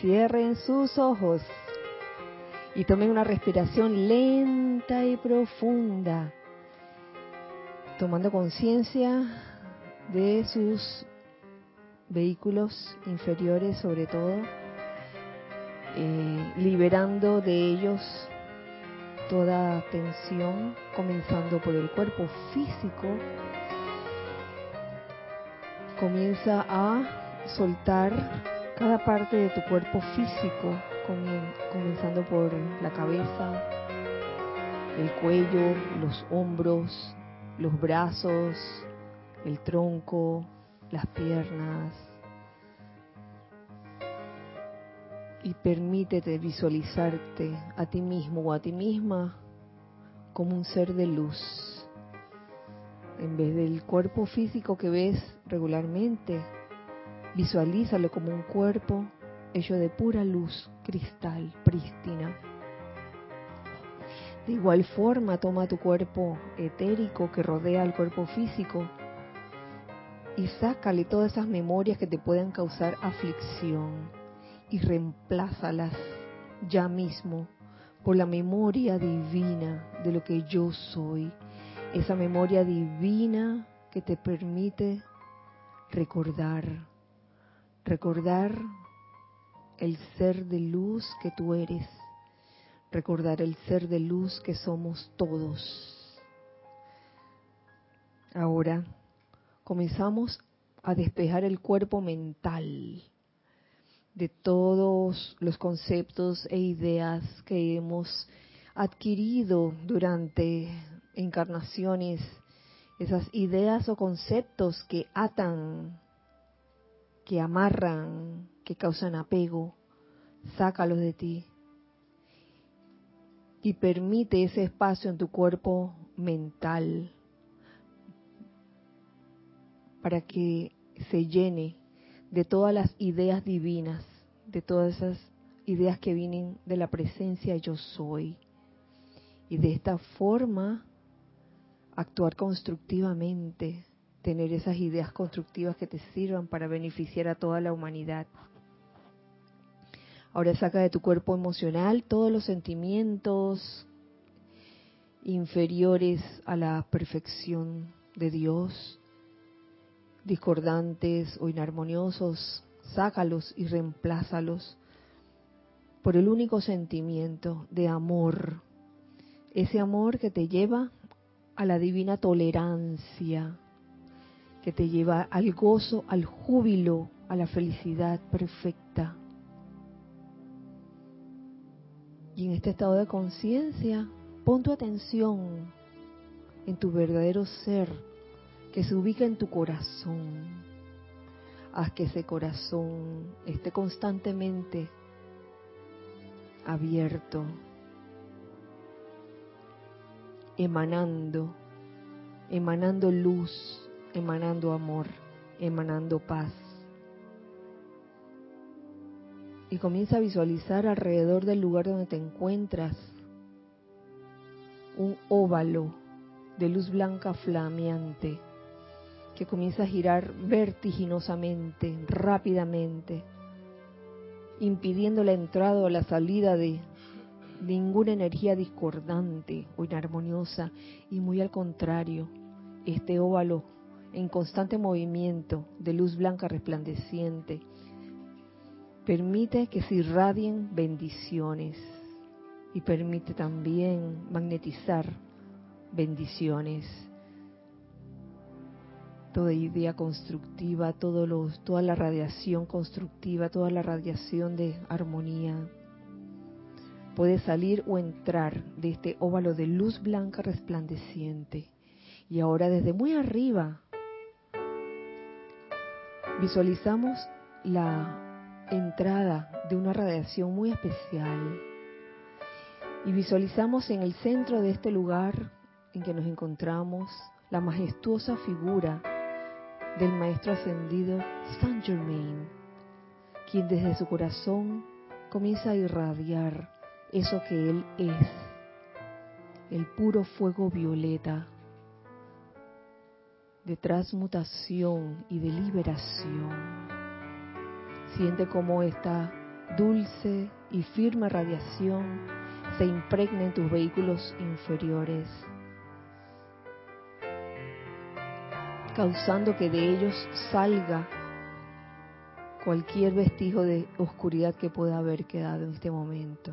Cierren sus ojos y tomen una respiración lenta y profunda, tomando conciencia de sus vehículos inferiores sobre todo, eh, liberando de ellos toda tensión, comenzando por el cuerpo físico. Comienza a soltar cada parte de tu cuerpo físico, comenzando por la cabeza, el cuello, los hombros, los brazos, el tronco, las piernas. Y permítete visualizarte a ti mismo o a ti misma como un ser de luz. En vez del cuerpo físico que ves regularmente, visualízalo como un cuerpo hecho de pura luz cristal prístina. De igual forma, toma tu cuerpo etérico que rodea el cuerpo físico y sácale todas esas memorias que te puedan causar aflicción y reemplázalas ya mismo por la memoria divina de lo que yo soy. Esa memoria divina que te permite recordar, recordar el ser de luz que tú eres, recordar el ser de luz que somos todos. Ahora comenzamos a despejar el cuerpo mental de todos los conceptos e ideas que hemos adquirido durante encarnaciones, esas ideas o conceptos que atan, que amarran, que causan apego, sácalos de ti y permite ese espacio en tu cuerpo mental para que se llene de todas las ideas divinas, de todas esas ideas que vienen de la presencia yo soy. Y de esta forma actuar constructivamente, tener esas ideas constructivas que te sirvan para beneficiar a toda la humanidad. Ahora saca de tu cuerpo emocional todos los sentimientos inferiores a la perfección de Dios, discordantes o inarmoniosos, sácalos y reemplázalos por el único sentimiento de amor, ese amor que te lleva a la divina tolerancia, que te lleva al gozo, al júbilo, a la felicidad perfecta. Y en este estado de conciencia, pon tu atención en tu verdadero ser, que se ubica en tu corazón. Haz que ese corazón esté constantemente abierto, emanando, emanando luz, emanando amor, emanando paz. Y comienza a visualizar alrededor del lugar donde te encuentras un óvalo de luz blanca flameante que comienza a girar vertiginosamente, rápidamente, impidiendo la entrada o la salida de ninguna energía discordante o inarmoniosa, y muy al contrario, este óvalo en constante movimiento de luz blanca resplandeciente permite que se irradien bendiciones y permite también magnetizar bendiciones toda idea constructiva, toda la radiación constructiva, toda la radiación de armonía puede salir o entrar de este óvalo de luz blanca resplandeciente. Y ahora desde muy arriba visualizamos la entrada de una radiación muy especial. Y visualizamos en el centro de este lugar en que nos encontramos la majestuosa figura del Maestro Ascendido Saint Germain, quien desde su corazón comienza a irradiar eso que Él es, el puro fuego violeta de transmutación y de liberación. Siente cómo esta dulce y firme radiación se impregne en tus vehículos inferiores, causando que de ellos salga cualquier vestigio de oscuridad que pueda haber quedado en este momento.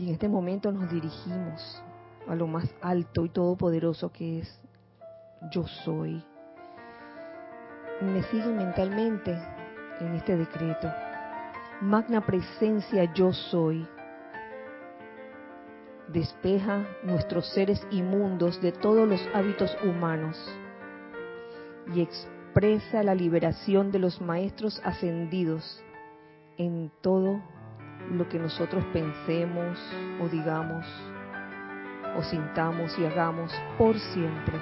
Y en este momento nos dirigimos a lo más alto y todopoderoso que es yo soy. Me siguen mentalmente en este decreto. Magna presencia yo soy. Despeja nuestros seres inmundos de todos los hábitos humanos y expresa la liberación de los maestros ascendidos en todo lo que nosotros pensemos o digamos o sintamos y hagamos por siempre.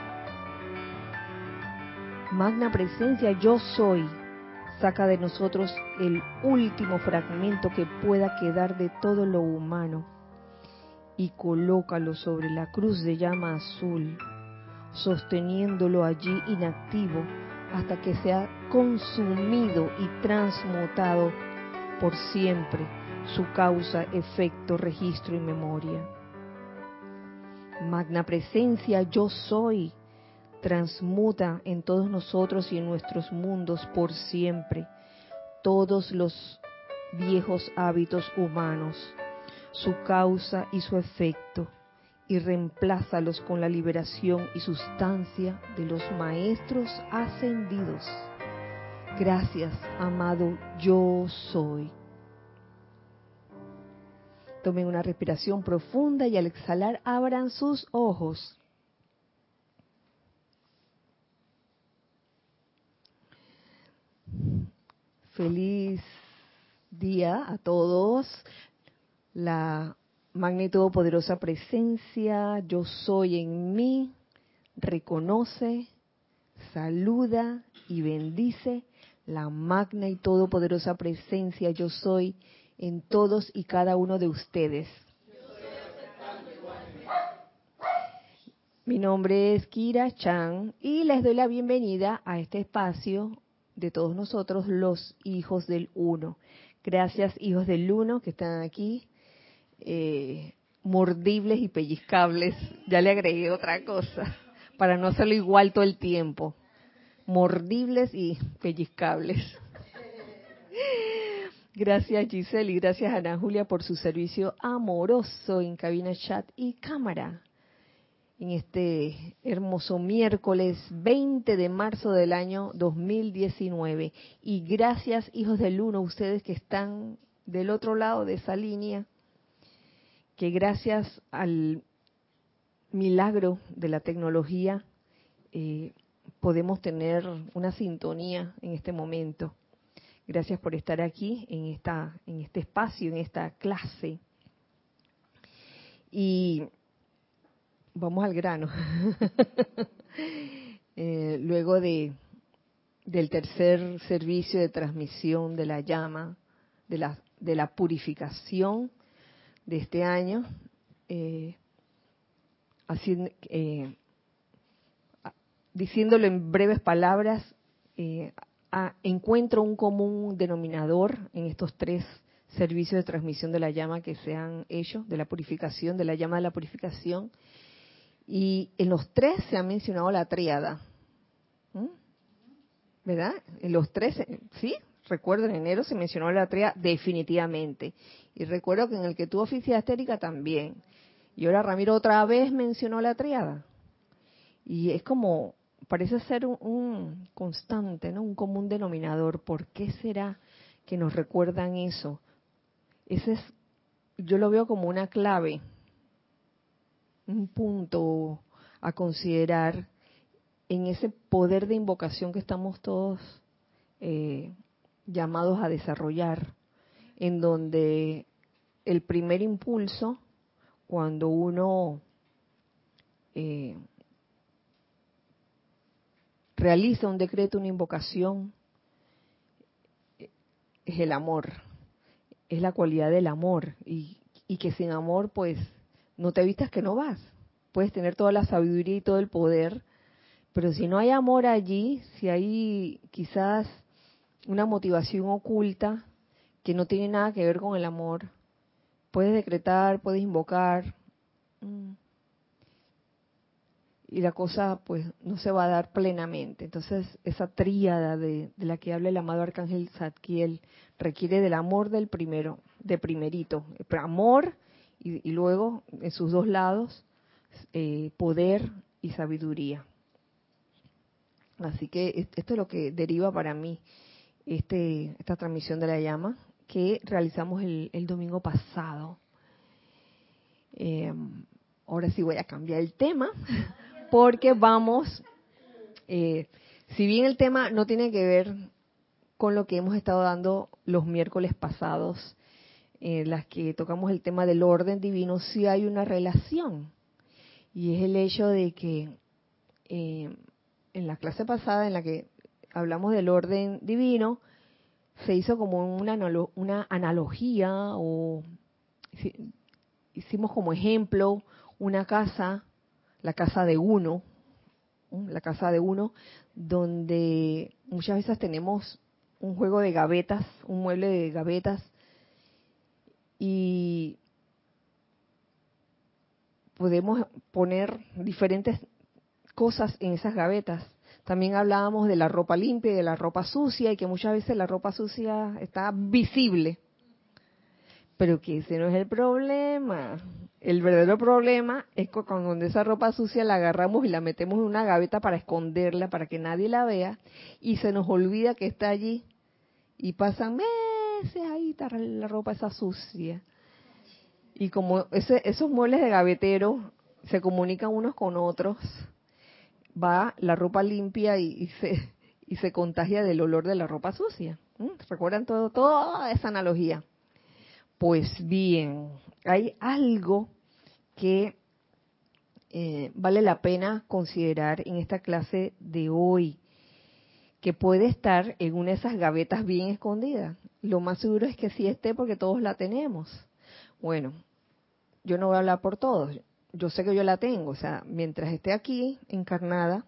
Magna presencia yo soy, saca de nosotros el último fragmento que pueda quedar de todo lo humano y colócalo sobre la cruz de llama azul, sosteniéndolo allí inactivo hasta que sea consumido y transmutado por siempre su causa, efecto, registro y memoria. Magna presencia yo soy, transmuta en todos nosotros y en nuestros mundos por siempre todos los viejos hábitos humanos, su causa y su efecto, y reemplázalos con la liberación y sustancia de los maestros ascendidos. Gracias, amado yo soy. Tomen una respiración profunda y al exhalar abran sus ojos. Feliz día a todos. La magnitud poderosa presencia, yo soy en mí, reconoce, saluda y bendice la magna y todopoderosa presencia, yo soy en todos y cada uno de ustedes. Mi nombre es Kira Chan y les doy la bienvenida a este espacio de todos nosotros, los hijos del uno. Gracias, hijos del uno, que están aquí, eh, mordibles y pellizcables. Ya le agregué otra cosa, para no hacerlo igual todo el tiempo. Mordibles y pellizcables. Gracias Giselle y gracias Ana Julia por su servicio amoroso en cabina chat y cámara. En este hermoso miércoles 20 de marzo del año 2019. Y gracias hijos del uno, ustedes que están del otro lado de esa línea, que gracias al milagro de la tecnología eh, podemos tener una sintonía en este momento Gracias por estar aquí en esta en este espacio, en esta clase. Y vamos al grano. Eh, luego de del tercer servicio de transmisión de la llama, de la, de la purificación de este año, eh, eh, diciéndolo en breves palabras, eh, encuentro un común denominador en estos tres servicios de transmisión de la llama que se han hecho, de la purificación, de la llama de la purificación. Y en los tres se ha mencionado la tríada. ¿Verdad? En los tres, sí, recuerdo en enero se mencionó la tríada definitivamente. Y recuerdo que en el que tuvo oficina estérica también. Y ahora Ramiro otra vez mencionó la triada. Y es como parece ser un, constante, ¿no? Un común denominador. ¿Por qué será que nos recuerdan eso? Ese es, yo lo veo como una clave, un punto a considerar en ese poder de invocación que estamos todos eh, llamados a desarrollar, en donde el primer impulso, cuando uno eh, realiza un decreto, una invocación, es el amor, es la cualidad del amor y, que sin amor pues no te vistas que no vas. Puedes tener toda la sabiduría y todo el poder, Pero si no hay amor allí, si hay quizás una motivación oculta que no tiene nada que ver con el amor, puedes decretar, puedes invocar, mm, y la cosa pues no se va a dar plenamente. Entonces esa tríada de, la que habla el amado arcángel Zadkiel requiere del amor del primero, de primerito, amor y, luego en sus dos lados eh, poder y sabiduría. Así que esto es lo que deriva para mí este, esta transmisión de la llama que realizamos el, domingo pasado. Eh, ahora sí voy a cambiar el tema porque vamos, eh, si bien el tema no tiene que ver con lo que hemos estado dando los miércoles pasados, en las que tocamos el tema del orden divino, sí hay una relación. Y es el hecho de que eh, en la clase pasada en la que hablamos del orden divino, se hizo como una, una analogía o hicimos como ejemplo una casa la casa de uno, la casa de uno, donde muchas veces tenemos un juego de gavetas, un mueble de gavetas, y podemos poner diferentes cosas en esas gavetas. También hablábamos de la ropa limpia y de la ropa sucia y que muchas veces la ropa sucia está visible. Pero que ese no es el problema. El verdadero problema es cuando esa ropa sucia la agarramos y la metemos en una gaveta para esconderla, para que nadie la vea, y se nos olvida que está allí. Y pasan meses ahí, la ropa esa sucia. Y como esos muebles de gavetero se comunican unos con otros, va la ropa limpia y, se, y se contagia del olor de la ropa sucia. ¿Mm? ¿Recuerdan todo, toda esa analogía? Pues bien, hay algo que eh, vale la pena considerar en esta clase de hoy, que puede estar en una de esas gavetas bien escondidas. Lo más seguro es que sí esté porque todos la tenemos. Bueno, yo no voy a hablar por todos. Yo sé que yo la tengo. O sea, mientras esté aquí encarnada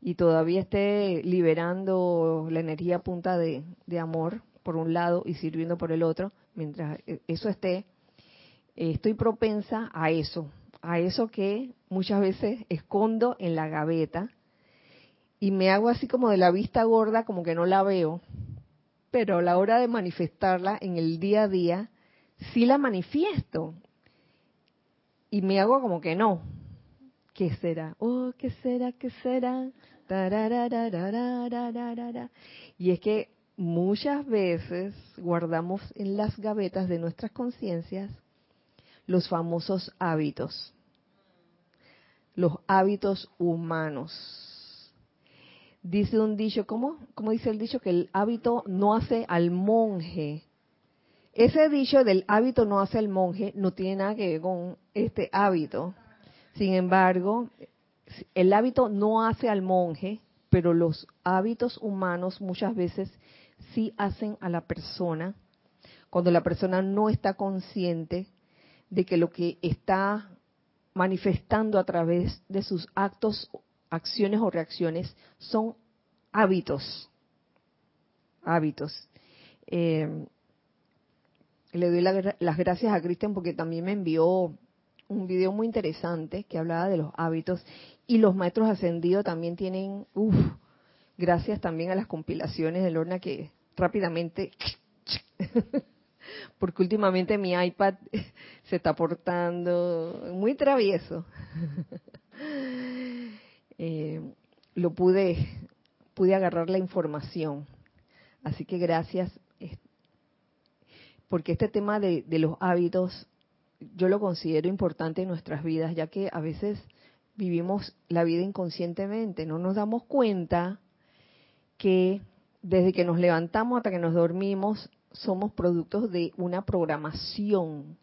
y todavía esté liberando la energía punta de amor por un lado y sirviendo por el otro, mientras e, eso esté, estoy propensa a eso, a eso que muchas veces escondo en la gaveta y me hago así como de la vista gorda, como que no la veo, pero a la hora de manifestarla en el día a día, sí la manifiesto y me hago como que no. ¿Qué será? Oh, ¿qué será? ¿Qué será? Y es que muchas veces guardamos en las gavetas de nuestras conciencias los famosos hábitos, los hábitos humanos. Dice un dicho, ¿cómo? ¿Cómo dice el dicho? Que el hábito no hace al monje. Ese dicho del hábito no hace al monje no tiene nada que ver con este hábito. Sin embargo, el hábito no hace al monje, pero los hábitos humanos muchas veces sí hacen a la persona cuando la persona no está consciente de que lo que está manifestando a través de sus actos, acciones o reacciones son hábitos. Hábitos. Eh, le doy las gracias a Cristian porque también me envió un video muy interesante que hablaba de los hábitos y los maestros ascendidos también tienen, uff, gracias también a las compilaciones de Lorna que rápidamente porque últimamente mi iPad se está portando muy travieso. Eh, lo pude, pude agarrar la información. Así que gracias, porque este tema de, de los hábitos yo lo considero importante en nuestras vidas, ya que a veces vivimos la vida inconscientemente, no nos damos cuenta que desde que nos levantamos hasta que nos dormimos somos productos de una programación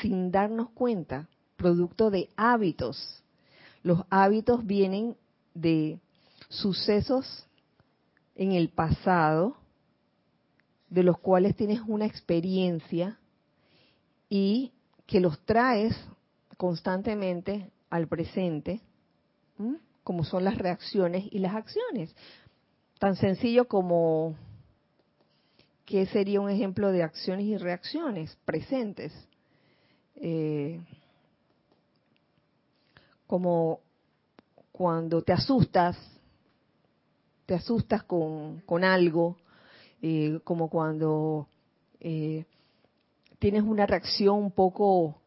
sin darnos cuenta, producto de hábitos. Los hábitos vienen de sucesos en el pasado, de los cuales tienes una experiencia y que los traes constantemente al presente como son las reacciones y las acciones. Tan sencillo como qué sería un ejemplo de acciones y reacciones presentes. Eh, como cuando te asustas, te asustas con, con algo, eh, como cuando eh, tienes una reacción un poco,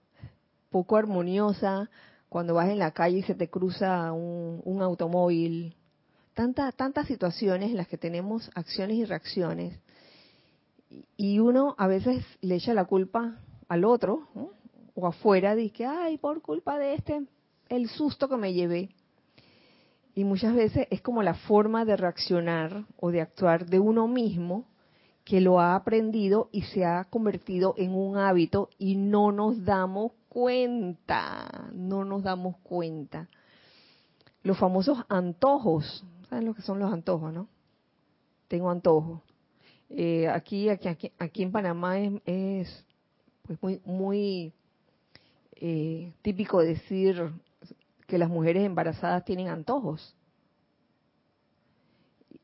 poco armoniosa cuando vas en la calle y se te cruza un, un automóvil. Tanta, tantas situaciones en las que tenemos acciones y reacciones. Y uno a veces le echa la culpa al otro, o afuera, dice, ay, por culpa de este, el susto que me llevé. Y muchas veces es como la forma de reaccionar o de actuar de uno mismo que lo ha aprendido y se ha convertido en un hábito y no nos damos cuenta, no nos damos cuenta. Los famosos antojos, ¿saben lo que son los antojos, no? Tengo antojos. Eh, aquí, aquí, aquí, en Panamá es, pues muy, muy eh, típico decir que las mujeres embarazadas tienen antojos.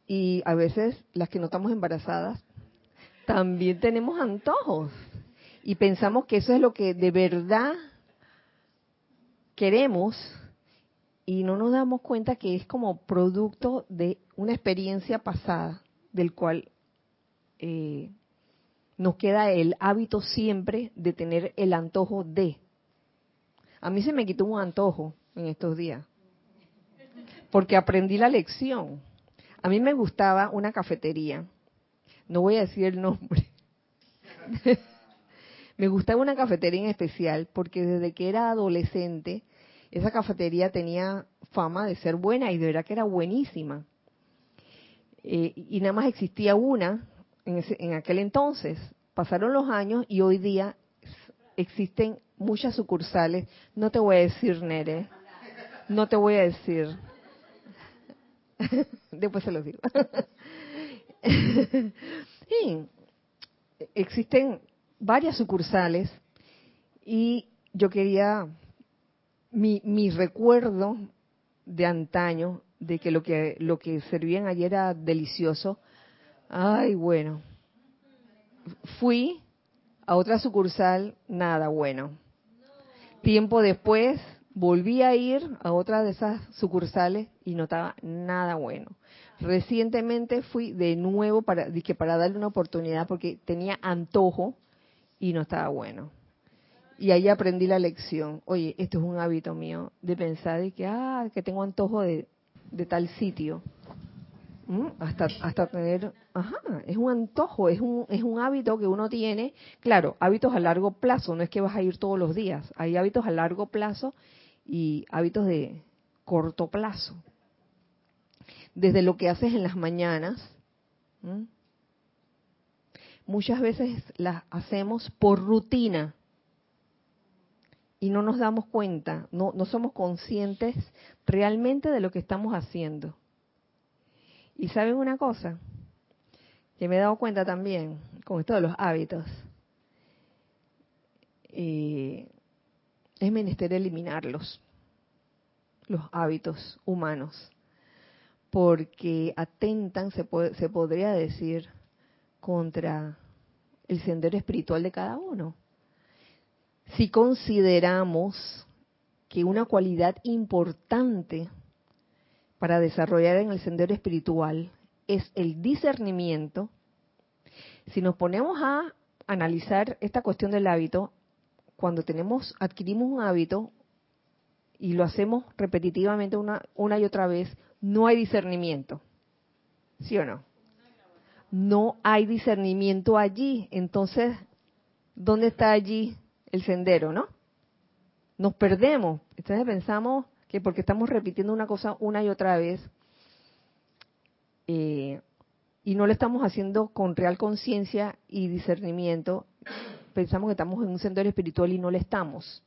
Y a veces las que no estamos embarazadas también tenemos antojos. Y pensamos que eso es lo que de verdad queremos y no nos damos cuenta que es como producto de una experiencia pasada del cual eh, nos queda el hábito siempre de tener el antojo de. A mí se me quitó un antojo en estos días, porque aprendí la lección. A mí me gustaba una cafetería, no voy a decir el nombre. me gustaba una cafetería en especial porque desde que era adolescente, esa cafetería tenía fama de ser buena y de verdad que era buenísima. Eh, y nada más existía una en, en aquel entonces. Pasaron los años y hoy día existen muchas sucursales. No te voy a decir, Nere. No te voy a decir. Después se los digo. sí, existen varias sucursales y yo quería mi, mi recuerdo de antaño de que lo que lo que servían ayer era delicioso. Ay, bueno. Fui a otra sucursal, nada bueno. Tiempo después volví a ir a otra de esas sucursales y no estaba nada bueno. Recientemente fui de nuevo para, que para darle una oportunidad porque tenía antojo y no estaba bueno. Y ahí aprendí la lección. Oye, esto es un hábito mío de pensar de que, ah, que tengo antojo de, de tal sitio. ¿Mm? Hasta, hasta tener, ajá, es un antojo, es un, es un hábito que uno tiene. Claro, hábitos a largo plazo, no es que vas a ir todos los días. Hay hábitos a largo plazo y hábitos de corto plazo. Desde lo que haces en las mañanas, muchas veces las hacemos por rutina y no nos damos cuenta, no, no somos conscientes realmente de lo que estamos haciendo. Y saben una cosa, que me he dado cuenta también con esto de los hábitos, eh, es menester eliminarlos, los hábitos humanos, porque atentan, se, se podría decir, contra el sendero espiritual de cada uno. Si consideramos que una cualidad importante para desarrollar en el sendero espiritual es el discernimiento, si nos ponemos a analizar esta cuestión del hábito, cuando tenemos, adquirimos un hábito y lo hacemos repetitivamente una, una y otra vez, no hay discernimiento. ¿Sí o no? No hay discernimiento allí. Entonces, ¿dónde está allí el sendero, no? Nos perdemos. Entonces pensamos que porque estamos repitiendo una cosa una y otra vez, eh, y no lo estamos haciendo con real conciencia y discernimiento, pensamos que estamos en un sendero espiritual y no lo estamos.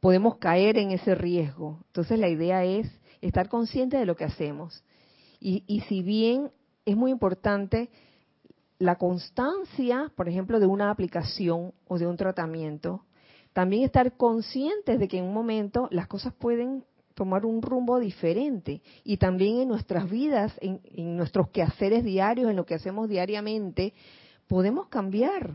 Podemos caer en ese riesgo. Entonces la idea es estar consciente de lo que hacemos. Y, y si bien es muy importante la constancia, por ejemplo, de una aplicación o de un tratamiento, también estar conscientes de que en un momento las cosas pueden tomar un rumbo diferente. Y también en nuestras vidas, en, nuestros quehaceres diarios, en lo que hacemos diariamente, podemos cambiar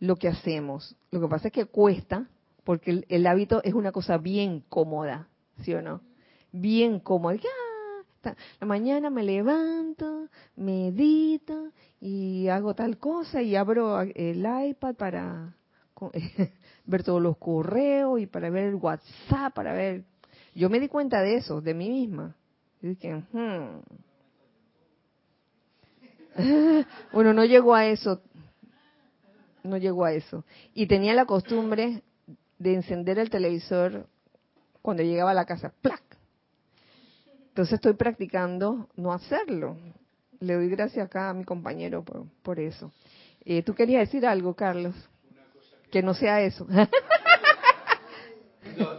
lo que hacemos. Lo que pasa es que cuesta, porque el, hábito es una cosa bien cómoda, ¿sí o no? Bien cómoda. La mañana me levanto, medito y hago tal cosa y abro el iPad para ver todos los correos y para ver el WhatsApp, para ver... Yo me di cuenta de eso, de mí misma. Y dije, hmm". bueno, no llegó a eso, no llegó a eso. Y tenía la costumbre de encender el televisor cuando llegaba a la casa, ¡plac! Entonces estoy practicando no hacerlo. Le doy gracias acá a mi compañero por, por eso. Eh, ¿Tú querías decir algo, Carlos? Que no sea eso.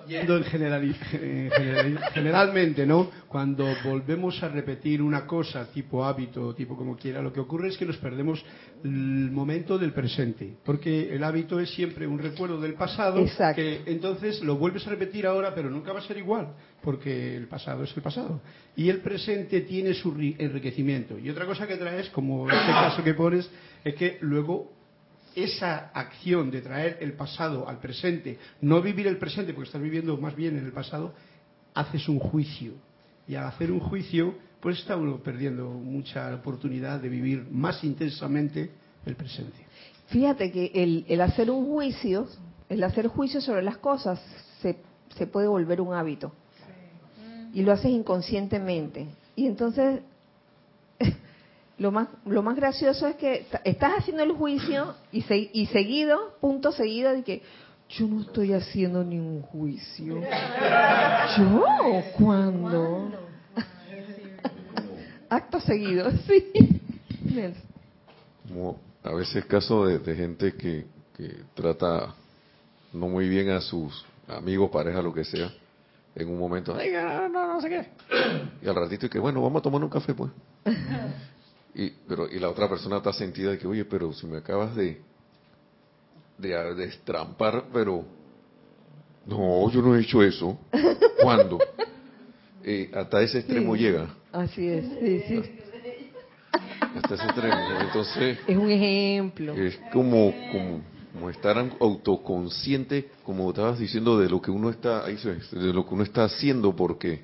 yendo en general, generalmente, ¿no? Cuando volvemos a repetir una cosa, tipo hábito, tipo como quiera, lo que ocurre es que nos perdemos el momento del presente, porque el hábito es siempre un recuerdo del pasado, Exacto. que entonces lo vuelves a repetir ahora, pero nunca va a ser igual, porque el pasado es el pasado. Y el presente tiene su enriquecimiento. Y otra cosa que traes, como este caso que pones, es que luego esa acción de traer el pasado al presente, no vivir el presente porque estás viviendo más bien en el pasado, haces un juicio. Y al hacer un juicio, pues está uno perdiendo mucha oportunidad de vivir más intensamente el presente. Fíjate que el, hacer un juicio, el hacer juicio sobre las cosas, se, se puede volver un hábito. Y lo haces inconscientemente. Y entonces lo más, lo más gracioso es que estás haciendo el juicio y, y seguido, punto seguido, de que yo no estoy haciendo ningún juicio. ¿Yo? ¿Cuándo? Acto seguido, sí. Como a veces caso de, gente que, que trata no muy bien a sus amigos, pareja, lo que sea, en un momento, no, no, no sé qué. Y al ratito, y que bueno, vamos a tomar un café, pues. Y, pero, y la otra persona está sentida de que, oye, pero si me acabas de, de, destrampar, pero no, yo no he hecho eso. ¿Cuándo? Eh, hasta ese extremo llega. Así es, sí, sí. Hasta ese extremo. Entonces. Es un ejemplo. Es como, como, como estar autoconsciente, como estabas diciendo, de lo que uno está, de lo que uno está haciendo, porque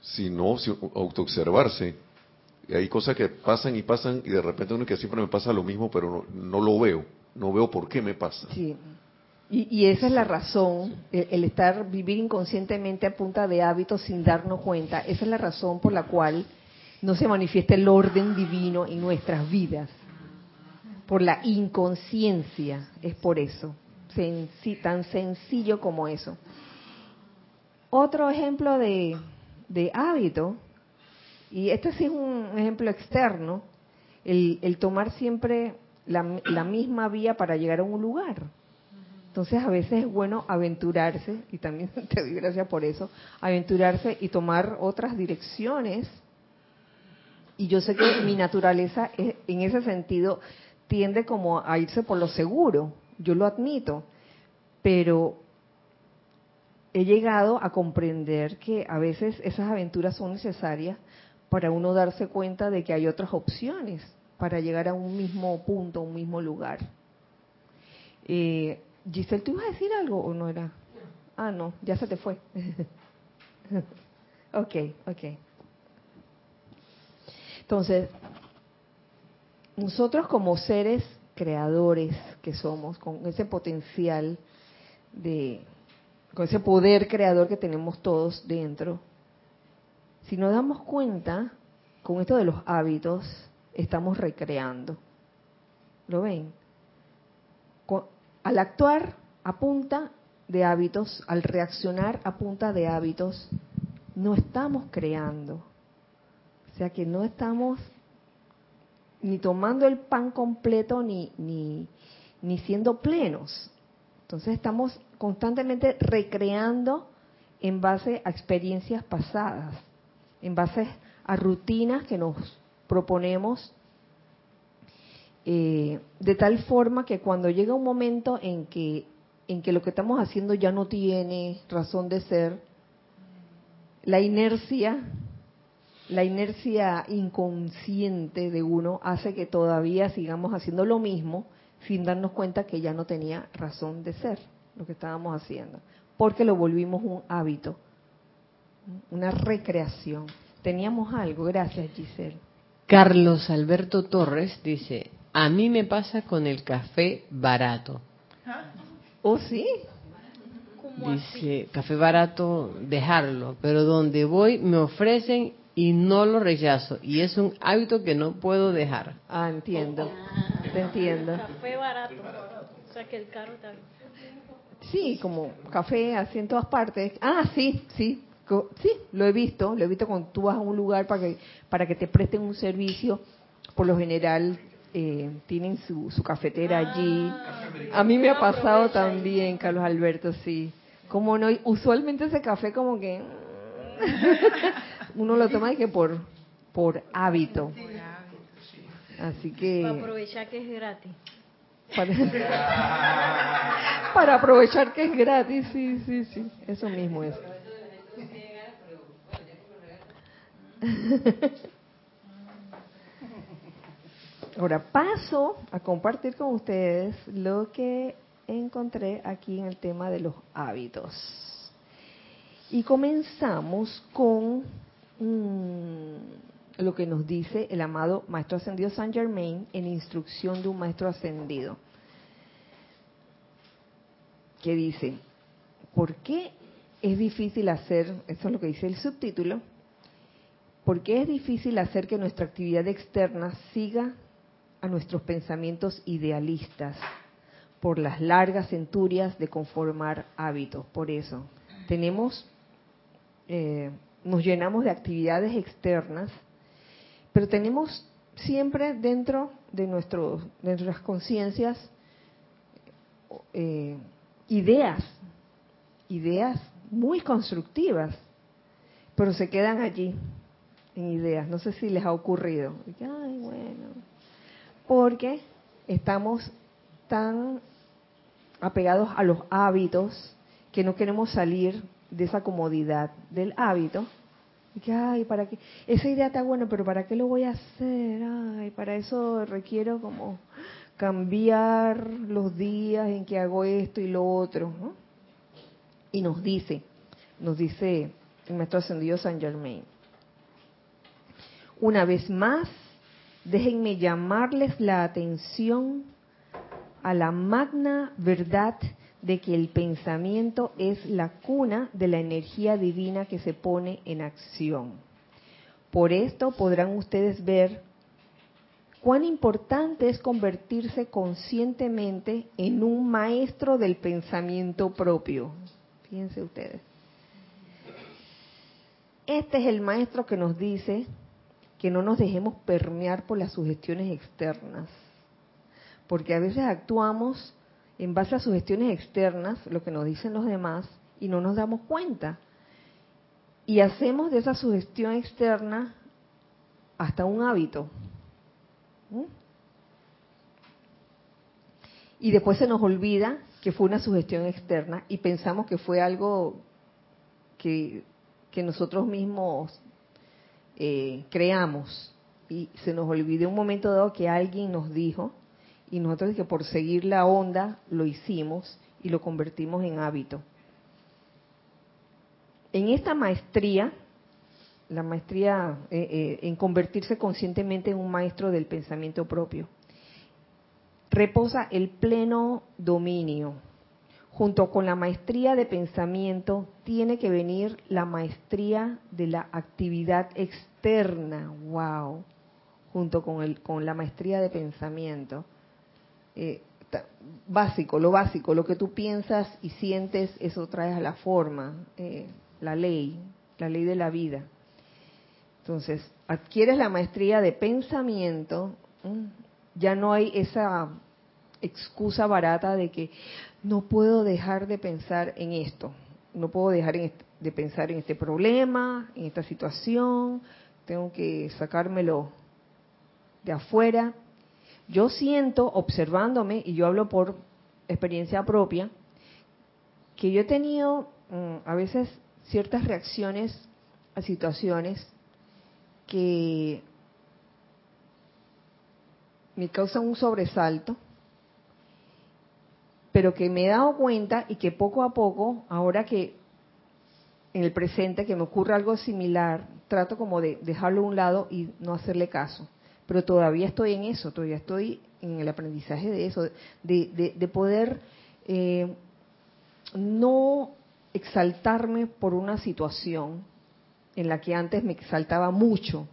si no, si, autoobservarse hay cosas que pasan y pasan y de repente uno que siempre me pasa lo mismo, pero no, lo veo, no veo por qué me pasa. Sí. Y, esa es la razón, el, estar, vivir inconscientemente a punta de hábitos sin darnos cuenta, esa es la razón por la cual no se manifiesta el orden divino en nuestras vidas. Por la inconsciencia, es por eso, tan sencillo como eso. Otro ejemplo de, de hábito y este sí es un ejemplo externo, el, tomar siempre la, la, misma vía para llegar a un lugar. Entonces a veces es bueno aventurarse, y también te doy gracias por eso, aventurarse y tomar otras direcciones. Y yo sé que mi naturaleza en ese sentido tiende como a irse por lo seguro, yo lo admito, pero he llegado a comprender que a veces esas aventuras son necesarias para uno darse cuenta de que hay otras opciones para llegar a un mismo punto, un mismo lugar. Eh, Giselle, ¿tú ibas a decir algo o no era? Ah, no, ya se te fue. ok, ok. Entonces, nosotros como seres creadores que somos, con ese potencial de, con ese poder creador que tenemos todos dentro, si nos damos cuenta, con esto de los hábitos, estamos recreando. ¿Lo ven? Al actuar a punta de hábitos, al reaccionar a punta de hábitos, no estamos creando. O sea que no estamos ni tomando el pan completo ni, ni, ni siendo plenos. Entonces estamos constantemente recreando en base a experiencias pasadas en base a rutinas que nos proponemos, eh, de tal forma que cuando llega un momento en que, en que lo que estamos haciendo ya no tiene razón de ser, la inercia, la inercia inconsciente de uno hace que todavía sigamos haciendo lo mismo sin darnos cuenta que ya no tenía razón de ser lo que estábamos haciendo, porque lo volvimos un hábito, una recreación. Teníamos algo, gracias Giselle. Carlos Alberto Torres dice, a mí me pasa con el café barato. ¿Oh, sí? Dice, café barato, dejarlo, pero donde voy me ofrecen y no lo rechazo. Y es un hábito que no puedo dejar. Ah, entiendo. Te entiendo. Café barato. O sea que el carro está... Sí, como café así en todas partes. Ah, sí, sí. Sí, lo he visto. Lo he visto cuando tú vas a un lugar para que, para que te presten un servicio. Por lo general eh, tienen su, su cafetera allí. A mí me ha pasado también, Carlos Alberto, sí. Como no, usualmente ese café como que uno lo toma de que por por hábito. Así que Para aprovechar que es gratis. para, para aprovechar que es gratis, sí, sí, sí, eso mismo es. Ahora paso a compartir con ustedes lo que encontré aquí en el tema de los hábitos. Y comenzamos con mm, lo que nos dice el amado Maestro Ascendido San Germain en instrucción de un Maestro Ascendido. Que dice, ¿por qué es difícil hacer, eso es lo que dice el subtítulo, ¿por qué es difícil hacer que nuestra actividad externa siga a nuestros pensamientos idealistas? Por las largas centurias de conformar hábitos. Por eso, tenemos eh, nos llenamos de actividades externas, pero tenemos siempre dentro de, nuestro, nuestras conciencias eh, ideas, ideas muy constructivas, pero se quedan allí en ideas. No sé si les ha ocurrido. Porque estamos tan apegados a los hábitos que no queremos salir de esa comodidad del hábito. Y que, ay, ¿para qué? Esa idea está buena, pero ¿para qué lo voy a hacer? Ay, para eso requiero como cambiar los días en que hago esto y lo otro. ¿no? Y nos dice, nos dice el maestro ascendido San Germain, una vez más, déjenme llamarles la atención a la magna verdad de que el pensamiento es la cuna de la energía divina que se pone en acción. Por esto podrán ustedes ver cuán importante es convertirse conscientemente en un maestro del pensamiento propio. Fíjense ustedes. Este es el maestro que nos dice que no nos dejemos permear por las sugestiones externas, porque a veces actuamos en base a sugestiones externas, lo que nos dicen los demás, y no nos damos cuenta. Y hacemos de esa sugestión externa hasta un hábito. ¿Mm? Y después se nos olvida que fue una sugestión externa y pensamos que fue algo que, que nosotros mismos eh, creamos. Y se nos olvidó un momento dado que alguien nos dijo, y nosotros que por seguir la onda lo hicimos y lo convertimos en hábito. En esta maestría, la maestría eh, eh, en convertirse conscientemente en un maestro del pensamiento propio, reposa el pleno dominio. Junto con la maestría de pensamiento tiene que venir la maestría de la actividad externa. Wow. Junto con el con la maestría de pensamiento eh, básico, lo básico, lo que tú piensas y sientes, eso traes a la forma, eh, la ley, la ley de la vida. Entonces, adquieres la maestría de pensamiento, ya no hay esa excusa barata de que no puedo dejar de pensar en esto, no puedo dejar de pensar en este problema, en esta situación, tengo que sacármelo de afuera. Yo siento, observándome, y yo hablo por experiencia propia, que yo he tenido a veces ciertas reacciones situaciones que me causan un sobresalto, pero que me he dado cuenta y que poco a poco, ahora que en el presente que me ocurre algo similar, trato como de dejarlo a un lado y no hacerle caso. Pero todavía estoy en eso, todavía estoy en el aprendizaje de eso, de, de, poder eh, no exaltarme por una situación en la que antes me exaltaba mucho.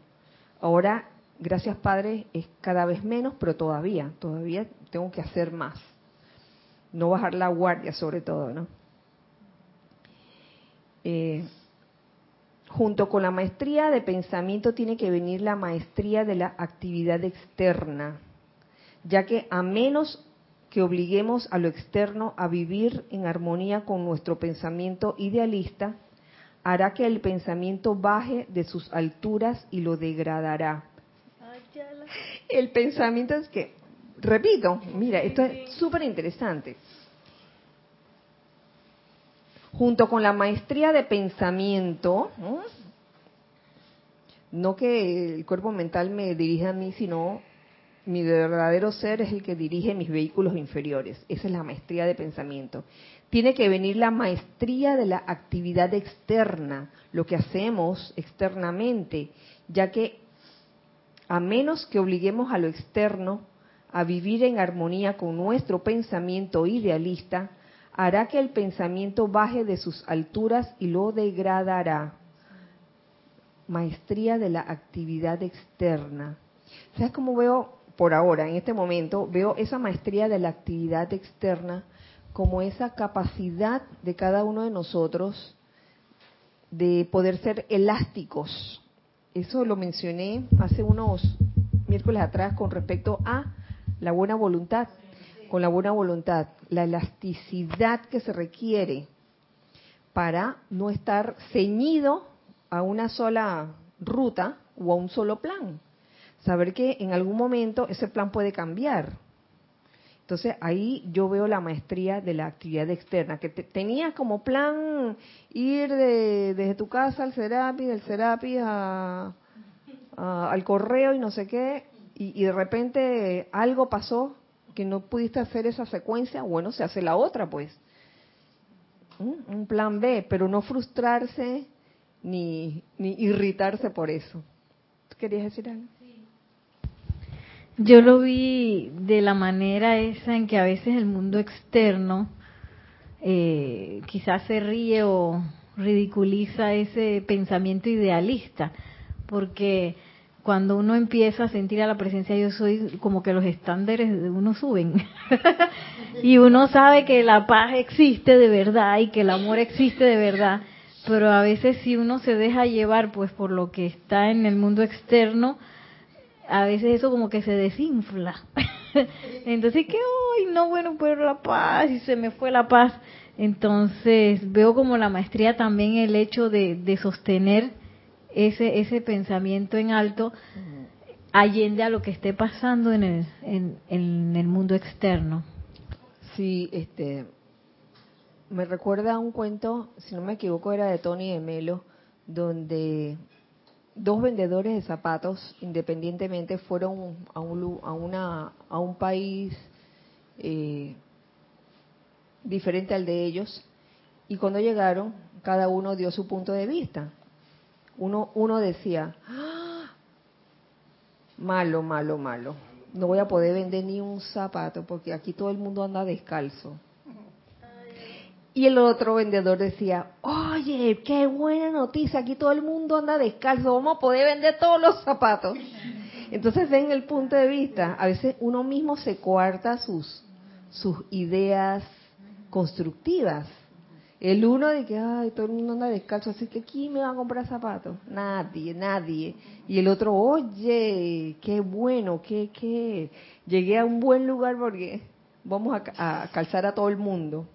Ahora, gracias Padre, es cada vez menos, pero todavía, todavía tengo que hacer más. No bajar la guardia sobre todo, ¿no? Eh, junto con la maestría de pensamiento tiene que venir la maestría de la actividad externa, ya que a menos que obliguemos a lo externo a vivir en armonía con nuestro pensamiento idealista, hará que el pensamiento baje de sus alturas y lo degradará. El pensamiento es que, repito, mira, esto es súper interesante. Junto con la maestría de pensamiento, ¿no? que el cuerpo mental me dirija a mí, sino mi verdadero ser es el que dirige mis vehículos inferiores. Esa es la maestría de pensamiento. Tiene que venir la maestría de la actividad externa, lo que hacemos externamente, ya que a menos que obliguemos a lo externo a vivir en armonía con nuestro pensamiento idealista, hará que el pensamiento baje de sus alturas y lo degradará. Maestría de la actividad externa. ¿Sabes cómo veo por ahora, en este momento, veo esa maestría de la actividad externa como esa capacidad de cada uno de nosotros de poder ser elásticos. Eso lo mencioné hace unos miércoles atrás con respecto a la buena voluntad, con la buena voluntad, la elasticidad que se requiere para no estar ceñido a una sola ruta o a un solo plan saber que en algún momento ese plan puede cambiar. Entonces ahí yo veo la maestría de la actividad externa, que tenías como plan ir desde tu casa al Serapi, del Serapi a, al correo y no sé qué, y, de repente algo pasó que no pudiste hacer esa secuencia, bueno, se hace la otra pues. Un plan B, pero no frustrarse ni, ni irritarse por eso. querías decir algo? Yo lo vi de la manera esa en que a veces el mundo externo eh, quizás se ríe o ridiculiza ese pensamiento idealista, porque cuando uno empieza a sentir a la presencia yo soy, como que los estándares de uno suben. y uno sabe que la paz existe de verdad y que el amor existe de verdad, pero a veces si uno se deja llevar pues por lo que está en el mundo externo, a veces eso como que se desinfla. Entonces, que hoy no, bueno, pero la paz, y se me fue la paz. Entonces, veo como la maestría también el hecho de, de sostener ese, ese pensamiento en alto, allende a lo que esté pasando en el, en, en el mundo externo. Sí, este, me recuerda a un cuento, si no me equivoco, era de Tony de Melo, donde dos vendedores de zapatos independientemente fueron a un, a una, a un país eh, diferente al de ellos y cuando llegaron cada uno dio su punto de vista. Uno, uno decía, ¡Ah! malo, malo, malo, no voy a poder vender ni un zapato porque aquí todo el mundo anda descalzo. Y el otro vendedor decía, oye, qué buena noticia, aquí todo el mundo anda descalzo, vamos a poder vender todos los zapatos. Entonces ven el punto de vista, a veces uno mismo se coarta sus, sus ideas constructivas. El uno de que, ay, todo el mundo anda descalzo, así que ¿quién me va a comprar zapatos? Nadie, nadie. Y el otro, oye, qué bueno, qué, qué, llegué a un buen lugar porque vamos a, calzar a todo el mundo.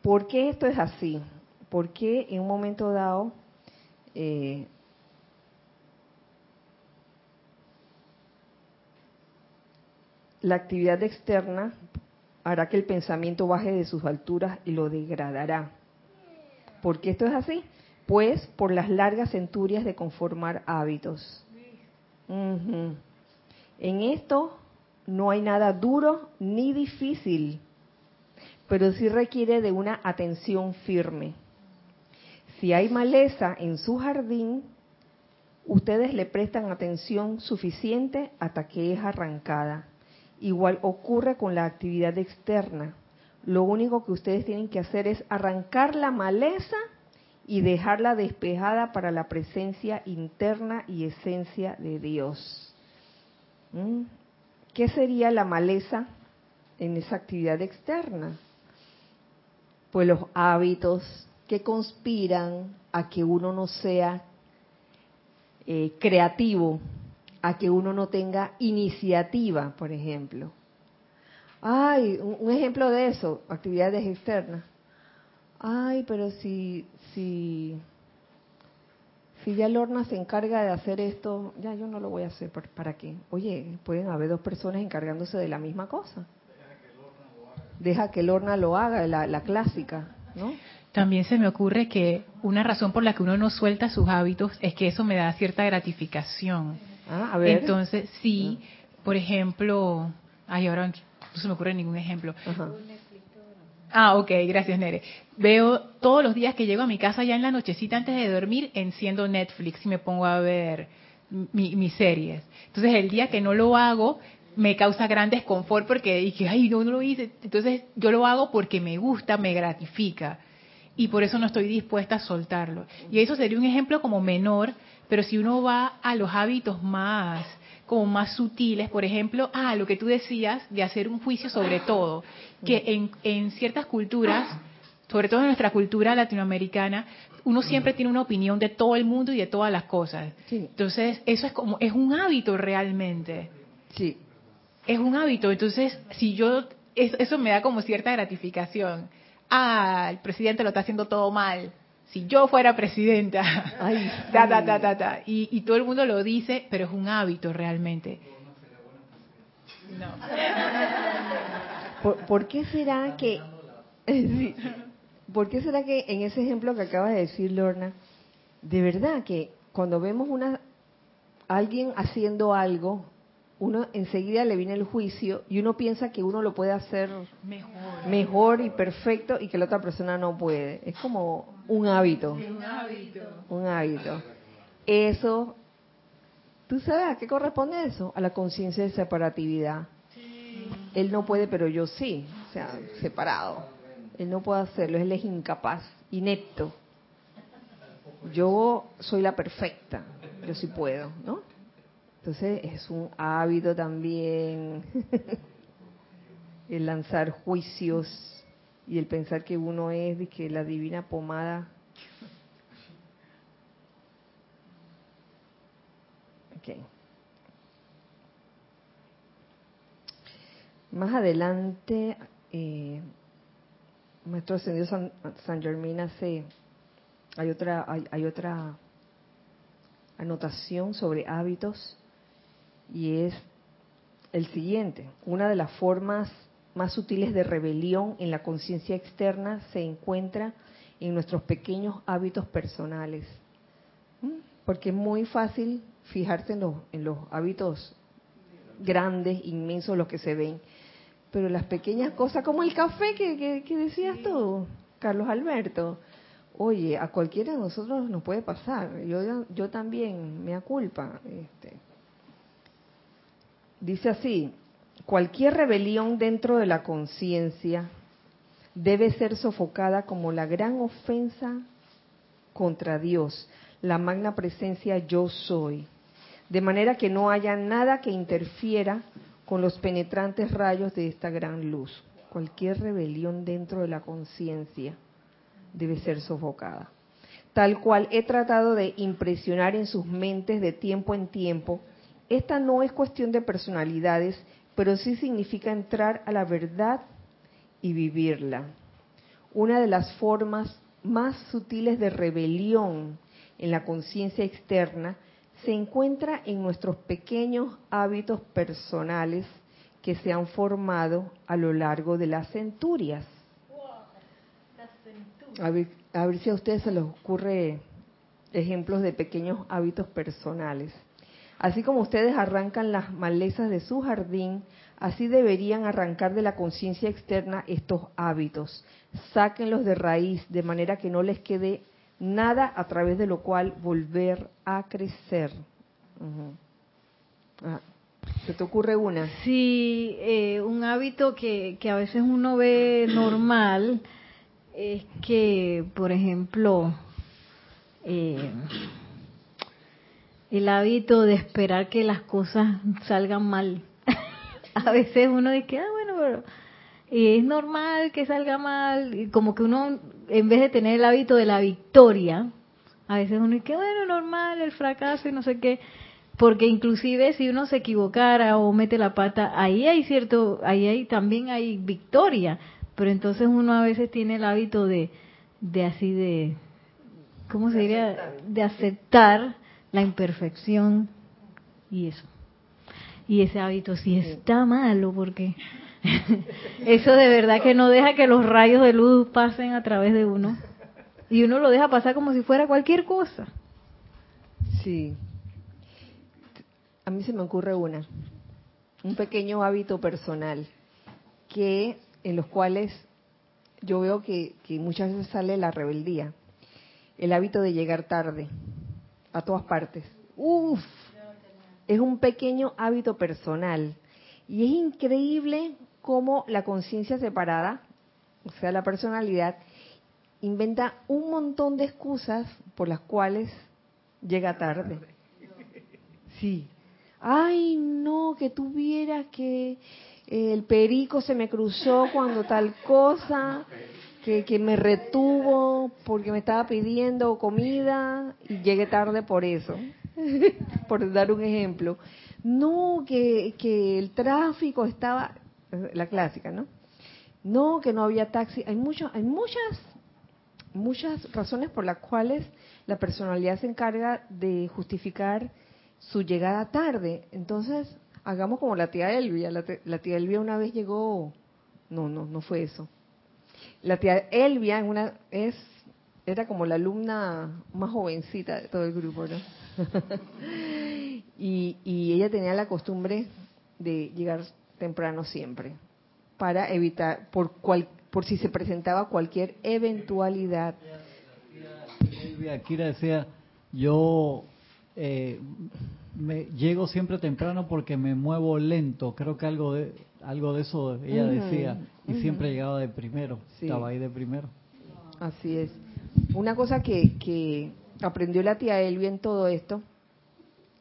¿Por qué esto es así? ¿Por qué en un momento dado eh, la actividad externa hará que el pensamiento baje de sus alturas y lo degradará. ¿Por qué esto es así? Pues por las largas centurias de conformar hábitos. En esto no hay nada duro ni difícil, pero sí requiere de una atención firme. Si hay maleza en su jardín, ustedes le prestan atención suficiente hasta que es arrancada. Igual ocurre con la actividad externa. Lo único que ustedes tienen que hacer es arrancar la maleza y dejarla despejada para la presencia interna y esencia de Dios. ¿Mm? ¿Qué sería la maleza en esa actividad externa? Pues los hábitos que conspiran a que uno no sea eh, creativo, a que uno no tenga iniciativa, por ejemplo. Ay, un ejemplo de eso, actividades externas. Ay, pero si, si, si ya Lorna se encarga de hacer esto, ya yo no lo voy a hacer. ¿Para qué? Oye, pueden haber dos personas encargándose de la misma cosa. Deja que Lorna lo haga, la, la clásica, ¿no? También se me ocurre que una razón por la que uno no suelta sus hábitos es que eso me da cierta gratificación. Ah, a ver. Entonces, sí, por ejemplo, ay, ahora no se me ocurre ningún ejemplo. Ah, ok, gracias Nere. Veo todos los días que llego a mi casa ya en la nochecita antes de dormir, enciendo Netflix y me pongo a ver mis series. Entonces el día que no lo hago me causa gran desconfort porque dije, ay, no, no lo hice. Entonces yo lo hago porque me gusta, me gratifica y por eso no estoy dispuesta a soltarlo. Y eso sería un ejemplo como menor, pero si uno va a los hábitos más como más sutiles, por ejemplo, ah, lo que tú decías de hacer un juicio sobre todo, que en, en ciertas culturas, sobre todo en nuestra cultura latinoamericana, uno siempre tiene una opinión de todo el mundo y de todas las cosas. Entonces, eso es como, es un hábito realmente. Sí. Es un hábito. Entonces, si yo, eso me da como cierta gratificación ah, el presidente lo está haciendo todo mal. Si yo fuera presidenta, Ay, ta, ta, ta, ta, ta. Y, y, todo el mundo lo dice, pero es un hábito realmente. No. ¿Por, ¿por qué será que... Sí, ¿Por qué será que en ese ejemplo que acaba de decir Lorna, de verdad que cuando vemos una alguien haciendo algo uno enseguida le viene el juicio y uno piensa que uno lo puede hacer mejor, mejor y perfecto y que la otra persona no puede. Es como un hábito. Un hábito. Un hábito. Eso, ¿tú sabes a qué corresponde eso? A la conciencia de separatividad. Sí. Él no puede, pero yo sí. O sea, separado. Él no puede hacerlo, él es incapaz, inepto. Yo soy la perfecta, yo sí puedo, ¿no? Entonces es un hábito también el lanzar juicios y el pensar que uno es de que la divina pomada. Okay. Más adelante, eh, Maestro Ascendido San, San Germán hace, hay otra, hay, hay otra anotación sobre hábitos y es el siguiente. Una de las formas más sutiles de rebelión en la conciencia externa se encuentra en nuestros pequeños hábitos personales. ¿Mm? Porque es muy fácil fijarse en los, en los hábitos grandes, inmensos, los que se ven. Pero las pequeñas cosas, como el café que, que, decías tú, Carlos Alberto, oye, a cualquiera de nosotros nos puede pasar. Yo, yo también, me culpa. Este, Dice así, cualquier rebelión dentro de la conciencia debe ser sofocada como la gran ofensa contra Dios, la magna presencia yo soy, de manera que no haya nada que interfiera con los penetrantes rayos de esta gran luz. Cualquier rebelión dentro de la conciencia debe ser sofocada. Tal cual he tratado de impresionar en sus mentes de tiempo en tiempo, esta no es cuestión de personalidades, pero sí significa entrar a la verdad y vivirla. Una de las formas más sutiles de rebelión en la conciencia externa se encuentra en nuestros pequeños hábitos personales que se han formado a lo largo de las centurias. A ver, si a ustedes se les ocurre ejemplos de pequeños hábitos personales. Así como ustedes arrancan las malezas de su jardín, así deberían arrancar de la conciencia externa estos hábitos. Sáquenlos de raíz, de manera que no les quede nada a través de lo cual volver a crecer. Ah, ¿Se te ocurre una? Sí, eh, un hábito que, que a veces uno ve normal es que, por ejemplo, eh, el hábito de esperar que las cosas salgan mal. a veces uno dice, ah, bueno, pero es normal que salga mal, y como que uno, en vez de tener el hábito de la victoria, a veces uno dice, bueno, normal, el fracaso y no sé qué, porque inclusive si uno se equivocara o mete la pata, ahí hay cierto, ahí hay, también hay victoria, pero entonces uno a veces tiene el hábito de, de así de, ¿cómo se diría? De aceptar la imperfección y eso. Y ese hábito sí está malo porque eso de verdad que no deja que los rayos de luz pasen a través de uno. Y uno lo deja pasar como si fuera cualquier cosa. Sí. A mí se me ocurre una, un pequeño hábito personal, que en los cuales yo veo que, que muchas veces sale la rebeldía, el hábito de llegar tarde a todas partes. Uf, es un pequeño hábito personal y es increíble cómo la conciencia separada, o sea, la personalidad, inventa un montón de excusas por las cuales llega tarde. Sí. Ay, no, que tuvieras que el perico se me cruzó cuando tal cosa, que, que me retuvo porque me estaba pidiendo comida y llegué tarde por eso, por dar un ejemplo. No, que, que el tráfico estaba, la clásica, ¿no? No, que no había taxi. Hay mucho, hay muchas, muchas razones por las cuales la personalidad se encarga de justificar su llegada tarde. Entonces, hagamos como la tía Elvia. La, la tía Elvia una vez llegó, no, no, no fue eso. La tía Elvia es era como la alumna más jovencita de todo el grupo, ¿no? y, y ella tenía la costumbre de llegar temprano siempre, para evitar, por, cual, por si se presentaba cualquier eventualidad. Akira decía, yo eh, me llego siempre temprano porque me muevo lento, creo que algo de algo de eso ella decía, y siempre llegaba de primero, estaba ahí de primero. Así es. Una cosa que, que aprendió la tía Elvia en todo esto,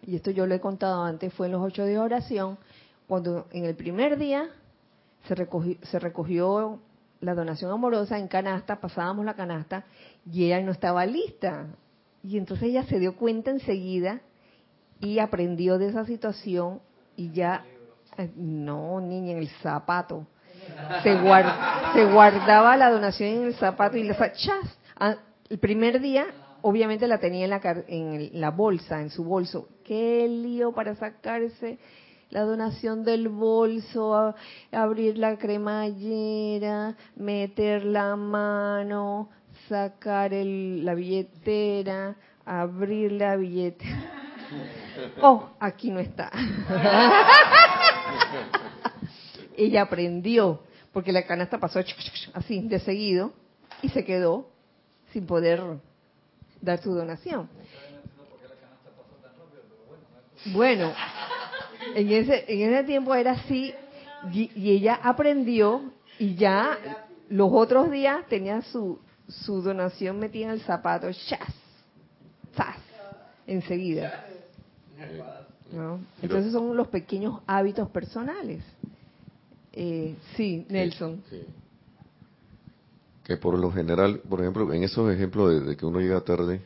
y esto yo lo he contado antes, fue en los ocho de oración, cuando en el primer día se recogió, se recogió la donación amorosa en canasta, pasábamos la canasta y ella no estaba lista. Y entonces ella se dio cuenta enseguida y aprendió de esa situación y ya, no, niña, en el zapato. Se, se guardaba la donación en el zapato y le chas. Ah, el primer día, obviamente la tenía en la, en la bolsa, en su bolso. Qué lío para sacarse la donación del bolso, abrir la cremallera, meter la mano, sacar el, la billetera, abrir la billetera. Oh, aquí no está. Ella aprendió, porque la canasta pasó así, de seguido, y se quedó sin poder dar su donación. Bueno, en ese, en ese tiempo era así y, ella aprendió y ya los otros días tenía su, su donación metida en el zapato, ¡chas! ¡zas! enseguida. Entonces son los pequeños hábitos personales. Eh, sí, Nelson. Que por lo general, por ejemplo, en esos ejemplos de, que uno llega tarde,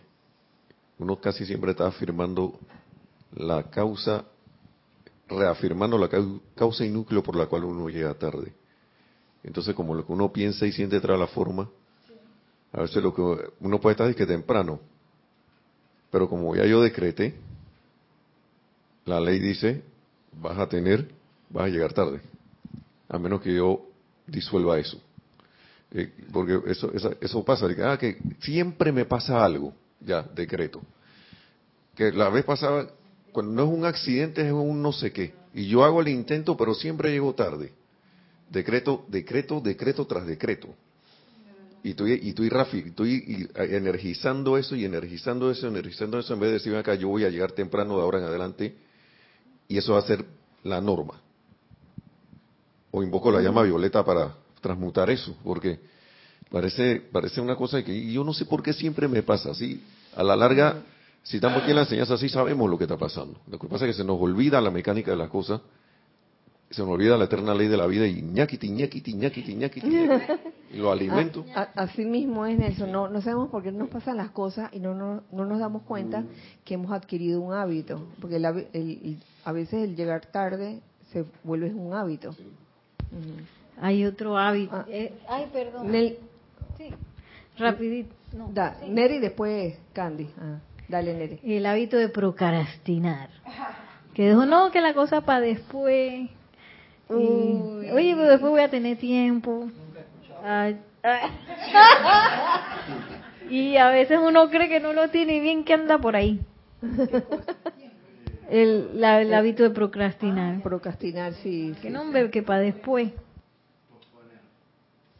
uno casi siempre está afirmando la causa reafirmando la causa y núcleo por la cual uno llega tarde. Entonces, como lo que uno piensa y siente trae la forma, a veces lo que uno puede estar es que temprano, pero como ya yo decreté, la ley dice, vas a tener, vas a llegar tarde. a menos que yo disuelva eso. Eh, porque eso, eso, eso pasa, que, ah, que siempre me pasa algo, ya, decreto. Que la vez pasada, cuando no es un accidente, es un no sé qué. Y yo hago el intento, pero siempre llego tarde. Decreto, decreto, decreto tras decreto. Y estoy, y estoy, estoy energizando eso y energizando eso, energizando eso, en vez de decir, acá, yo voy a llegar temprano de ahora en adelante, y eso va a ser la norma. O invoco la llama violeta para transmutar eso, porque parece, parece una cosa que yo no sé por qué siempre me pasa así. A la larga, si estamos aquí en la enseñanza, sí sabemos lo que está pasando. Lo que pasa es que se nos olvida la mecánica de las cosas, se nos olvida la eterna ley de la vida y ñaquiti, ñaquiti, ñaquiti, ñaquiti, y lo alimento. así mismo es eso, no, no sabemos por qué nos pasan las cosas y no, no, no nos damos cuenta que hemos adquirido un hábito, porque a veces el llegar tarde se vuelve un hábito. Hay otro hábito. Ah. Eh, ay, perdón. sí. Rapidito. No, da, Neri después Candy. Ah. Dale, Neri. El hábito de procrastinar. Que dijo, no, que la cosa para después. oye, pero después voy a tener tiempo. y a veces uno cree que no lo tiene bien que anda por ahí. El, el hábito de procrastinar. Procrastinar, sí. Que no, que para después.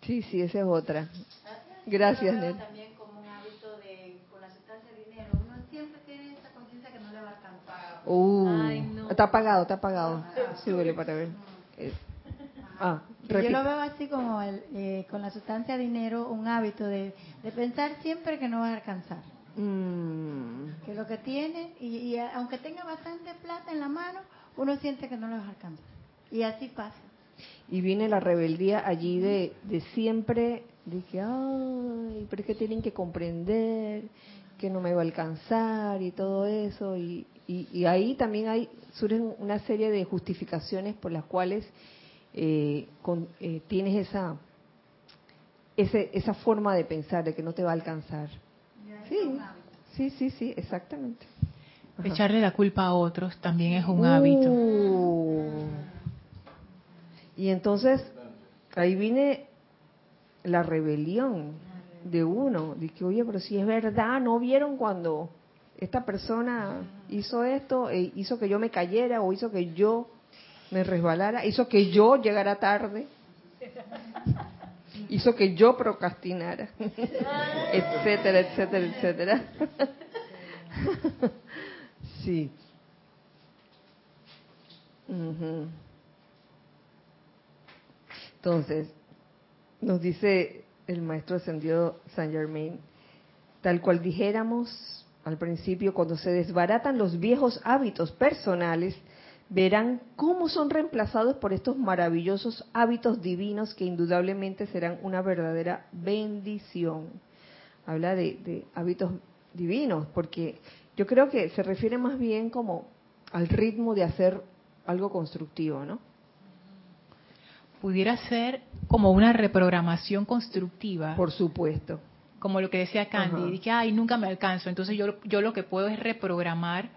Sí, sí, esa es otra. Gracias, Nel. También como un hábito de, con la sustancia de dinero, uno siempre tiene esa conciencia que no le va a alcanzar. Uh, Ay, no. Está apagado, está apagado. Sí, huele para ver. Ah, Yo lo veo así como el, eh, con la sustancia dinero, un hábito de, de pensar siempre que no va a alcanzar. Mm. Que lo que tiene, y, y, aunque tenga bastante plata en la mano, uno siente que no lo va a alcanzar. Y así pasa y viene la rebeldía allí de, de siempre, de que, ay, pero es que tienen que comprender que no me va a alcanzar y todo eso, y, y, ahí también hay surgen una serie de justificaciones por las cuales eh, eh, tienes esa, ese, esa forma de pensar de que no te va a alcanzar. Sí, sí, sí, sí, exactamente. Echarle la culpa a otros también es un hábito. Uh. Y entonces ahí viene la rebelión de uno, de que, oye, pero si es verdad, ¿no vieron cuando esta persona hizo esto, e hizo que yo me cayera o hizo que yo me resbalara, hizo que yo llegara tarde, hizo que yo procrastinara, etcétera, etcétera, etcétera. sí. Entonces, nos dice el maestro ascendido Saint Germain, tal cual dijéramos al principio, cuando se desbaratan los viejos hábitos personales, verán cómo son reemplazados por estos maravillosos hábitos divinos que indudablemente serán una verdadera bendición. Habla de, de hábitos divinos, porque yo creo que se refiere más bien como al ritmo de hacer algo constructivo, ¿no? pudiera ser como una reprogramación constructiva. Por supuesto. Como lo que decía Candy, dije, ay, nunca me alcanzo. Entonces yo, yo lo que puedo es reprogramar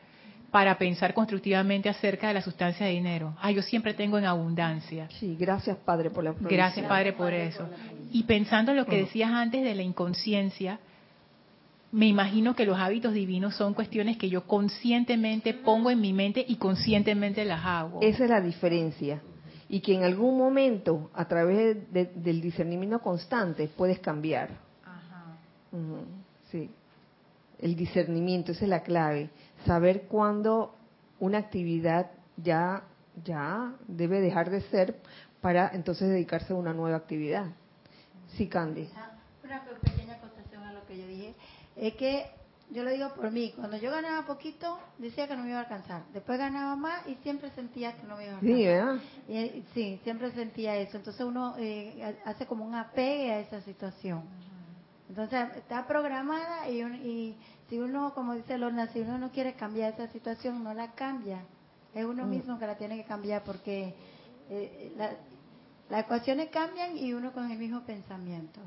para pensar constructivamente acerca de la sustancia de dinero. Ah, yo siempre tengo en abundancia. Sí, gracias Padre por la Gracias Padre por eso. Y pensando en lo que decías antes de la inconsciencia, me imagino que los hábitos divinos son cuestiones que yo conscientemente pongo en mi mente y conscientemente las hago. Esa es la diferencia y que en algún momento, a través del discernimiento constante, puedes cambiar. Ajá. sí. El discernimiento, esa es la clave. Saber cuándo una actividad ya, ya debe dejar de ser para entonces dedicarse a una nueva actividad. Sí, Candy. Una pequeña acotación a lo que yo dije. Es que yo lo digo por mí, cuando yo ganaba poquito, decía que no me iba a alcanzar. Después ganaba más y siempre sentía que no me iba a alcanzar. Sí, ¿verdad? Eh, sí, siempre sentía eso. Entonces uno eh, hace como un apegue a esa situación. Entonces está programada y, y si uno, como dice Lorna, si uno no quiere cambiar esa situación, no la cambia. Es uno mm. mismo que la tiene que cambiar porque eh, las ecuaciones cambian y uno con el mismo pensamiento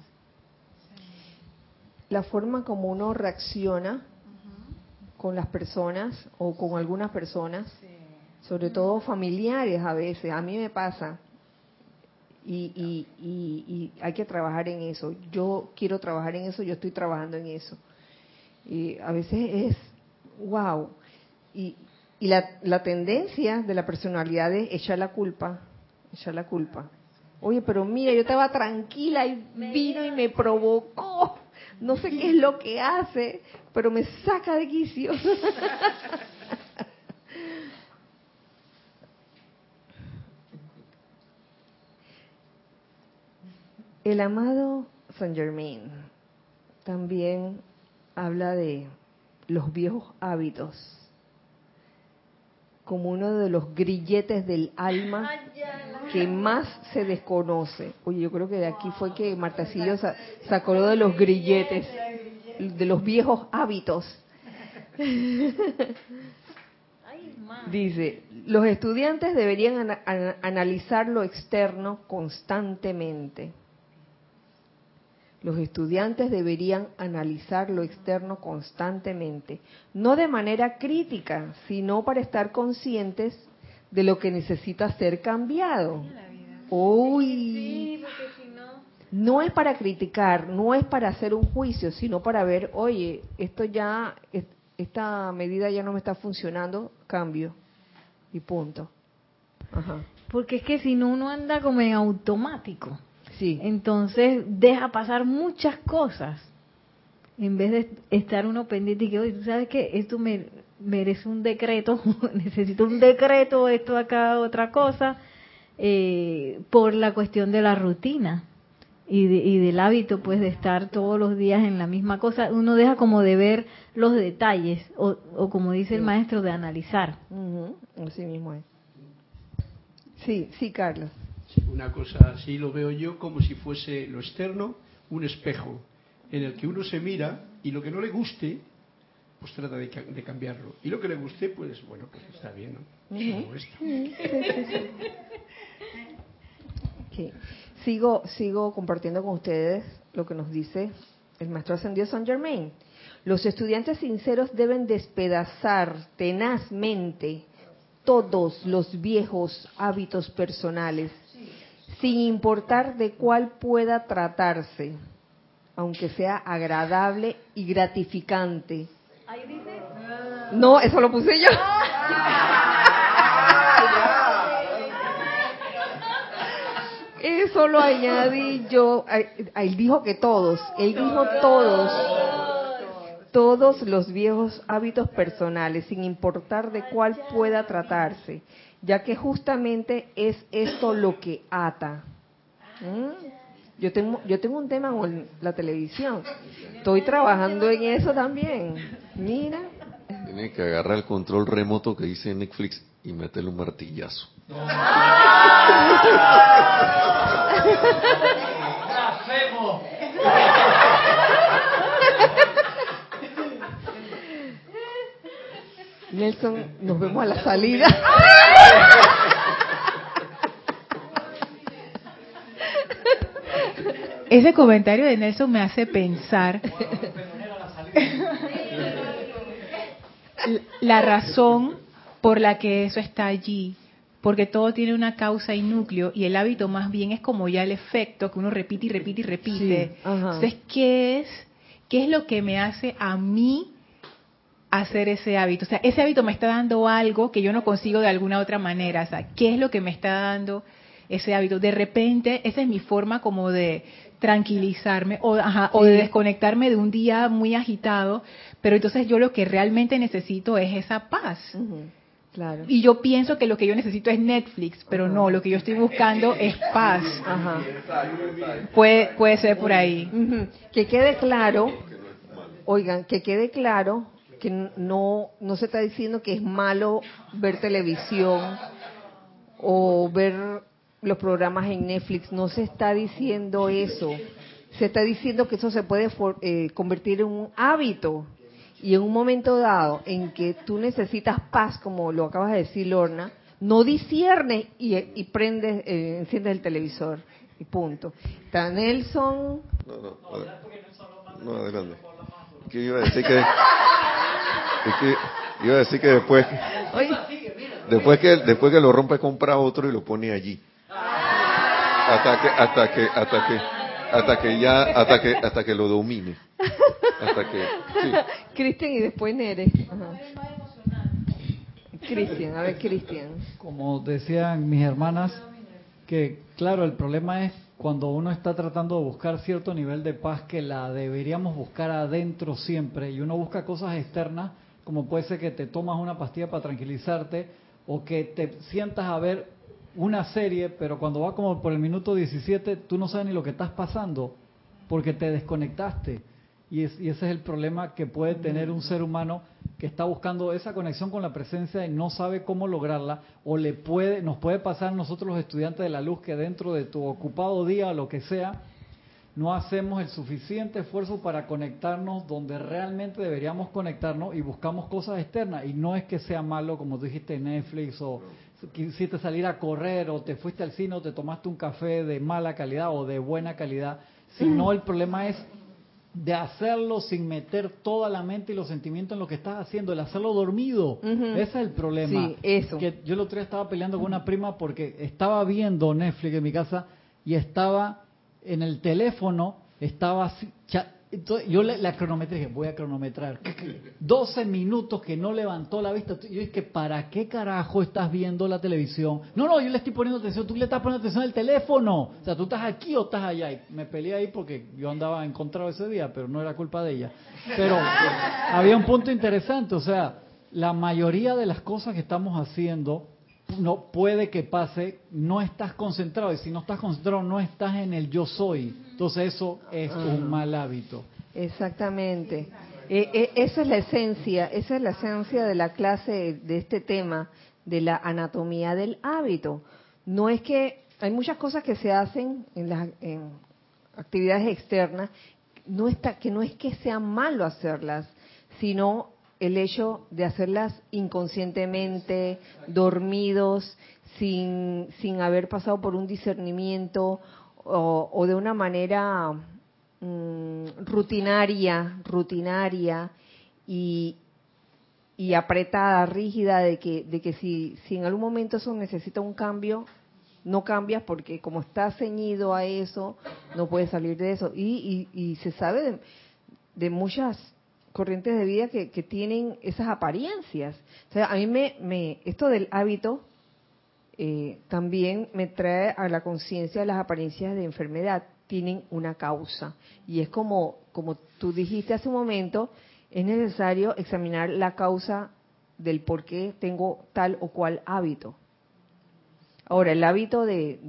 la forma como uno reacciona con las personas o con algunas personas, sobre todo familiares a veces, a mí me pasa, Y, y, hay que trabajar en eso. Yo quiero trabajar en eso, yo estoy trabajando en eso. Y a veces es, wow. Y, y la, la tendencia de la personalidad es echar la culpa, echar la culpa. Oye, pero mira, yo estaba tranquila y vino y me provocó. No sé qué es lo que hace, pero me saca de quicio. El amado Saint Germain también habla de los viejos hábitos como uno de los grilletes del alma que más se desconoce. Oye, yo creo que de aquí fue que Martacillo sacó de los grilletes, de los viejos hábitos. Dice, los estudiantes deberían analizar lo externo constantemente los estudiantes deberían analizar lo externo constantemente, no de manera crítica, sino para estar conscientes de lo que necesita ser cambiado. Uy, no es para criticar, no es para hacer un juicio, sino para ver, oye, esto ya, esta medida ya no me está funcionando, cambio y punto. Porque es que si no uno anda como en automático. Sí. Entonces deja pasar muchas cosas en vez de estar uno pendiente y que, oye, tú sabes que esto me merece un decreto, necesito un decreto, esto acá, otra cosa, eh, por la cuestión de la rutina y, y, del hábito, pues, de estar todos los días en la misma cosa. Uno deja como de ver los detalles, o, o como dice el maestro, de analizar. Así mismo es. Sí, sí, Carlos una cosa así lo veo yo como si fuese lo externo un espejo en el que uno se mira y lo que no le guste pues trata de, cambiarlo. Y lo que le guste pues bueno pues está bien ¿no? sigo sigo compartiendo con ustedes lo que nos dice el maestro ascendido San Germain. Los estudiantes sinceros deben despedazar tenazmente todos los viejos hábitos personales sin importar de cuál pueda tratarse, aunque sea agradable y gratificante. No, eso lo puse yo. Eso lo añadí yo. Él dijo que todos, él dijo todos, todos los viejos hábitos personales, sin importar de cuál pueda tratarse ya que justamente es esto lo que ata. ¿Mm? Yo tengo, yo tengo un tema con la televisión. Estoy trabajando en eso también. Mira. Tiene que agarrar el control remoto que dice Netflix y meterle un martillazo. Nelson, nos vemos a la salida. Ese comentario de Nelson me hace pensar la razón por la que eso está allí, porque todo tiene una causa y núcleo y el hábito más bien es como ya el efecto que uno repite y repite y repite. Entonces, ¿qué es qué es lo que me hace a mí hacer ese hábito. O sea, ese hábito me está dando algo que yo no consigo de alguna otra manera. O sea, ¿qué es lo que me está dando ese hábito? De repente, esa es mi forma como de tranquilizarme o, o de desconectarme de un día muy agitado, pero entonces yo lo que realmente necesito es esa paz. Claro. Y yo pienso que lo que yo necesito es Netflix, pero no, lo que yo estoy buscando es paz. Ajá. Puede, puede ser por ahí. Que quede claro, oigan, que quede claro que no, no se está diciendo que es malo ver televisión o ver los programas en Netflix, no se está diciendo eso. Se está diciendo que eso se puede eh, convertir en un hábito y en un momento dado en que tú necesitas paz, como lo acabas de decir, Lorna, no discierne y, y prendes, eh, enciendes el televisor y punto. Está Nelson. No, no, no, adelante. Que iba a decir que es que iba a decir que después, después que después que lo rompe compra otro y lo pone allí. hasta que, hasta que, hasta que, hasta que ya, hasta que, hasta que lo domine. Hasta que, Cristian y después Nere. Cristian, a ver Cristian. Como decían mis hermanas, que claro, el problema es cuando uno está tratando de buscar cierto nivel de paz que la deberíamos buscar adentro siempre y uno busca cosas externas, como puede ser que te tomas una pastilla para tranquilizarte o que te sientas a ver una serie, pero cuando va como por el minuto 17 tú no sabes ni lo que estás pasando porque te desconectaste. Y, ese es el problema que puede tener un ser humano que está buscando esa conexión con la presencia y no sabe cómo lograrla, o le puede, nos puede pasar nosotros los estudiantes de la luz que dentro de tu ocupado día o lo que sea, no hacemos el suficiente esfuerzo para conectarnos donde realmente deberíamos conectarnos y buscamos cosas externas. Y no es que sea malo, como dijiste, Netflix o quisiste salir a correr o te fuiste al cine o te tomaste un café de mala calidad o de buena calidad, sino el problema es de hacerlo sin meter toda la mente y los sentimientos en lo que estás haciendo, el hacerlo dormido. Ese es el problema. Sí, eso. Que yo el otro día estaba peleando con una prima porque estaba viendo Netflix en mi casa y estaba en el teléfono, estaba yo la cronometré, dije, voy a cronometrar. 12 minutos que no levantó la vista. Yo dije, ¿para qué carajo estás viendo la televisión? No, no, yo le estoy poniendo atención, tú le estás poniendo atención al teléfono. O sea, tú estás aquí o estás allá. Y me peleé ahí porque yo andaba encontrado ese día, pero no era culpa de ella. Pero había un punto interesante, o sea, la mayoría de las cosas que estamos haciendo no puede que pase, no estás concentrado y si no estás concentrado no estás en el yo soy. Entonces eso es un mal hábito. Exactamente. Eh, eh, esa es la esencia, esa es la esencia de la clase de este tema de la anatomía del hábito. No es que hay muchas cosas que se hacen en las actividades externas, no está que no es que sea malo hacerlas, sino el hecho de hacerlas inconscientemente, dormidos, sin, sin haber pasado por un discernimiento o, de una manera mm, rutinaria, rutinaria y, y apretada, rígida, de que, de que si, si en algún momento eso necesita un cambio, no cambias porque como estás ceñido a eso, no puedes salir de eso. Y, y, y se sabe de, muchas corrientes de vida que, tienen esas apariencias. O sea, a mí me esto del hábito eh, también me trae a la conciencia las apariencias de enfermedad. Tienen una causa. Y es como, como tú dijiste hace un momento, es necesario examinar la causa del por qué tengo tal o cual hábito. Ahora, el hábito de,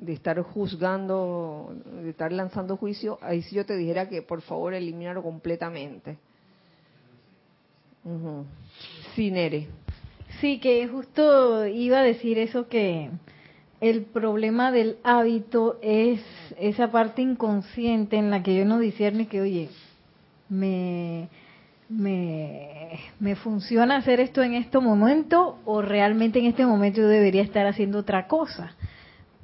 de estar juzgando, de estar lanzando juicio, ahí sí yo te dijera que por favor eliminarlo completamente. Sí, Nere. Sí, que justo iba a decir eso que el problema del hábito es esa parte inconsciente en la que yo no discierne que, oye, me, me, me funciona hacer esto en este momento o realmente en este momento yo debería estar haciendo otra cosa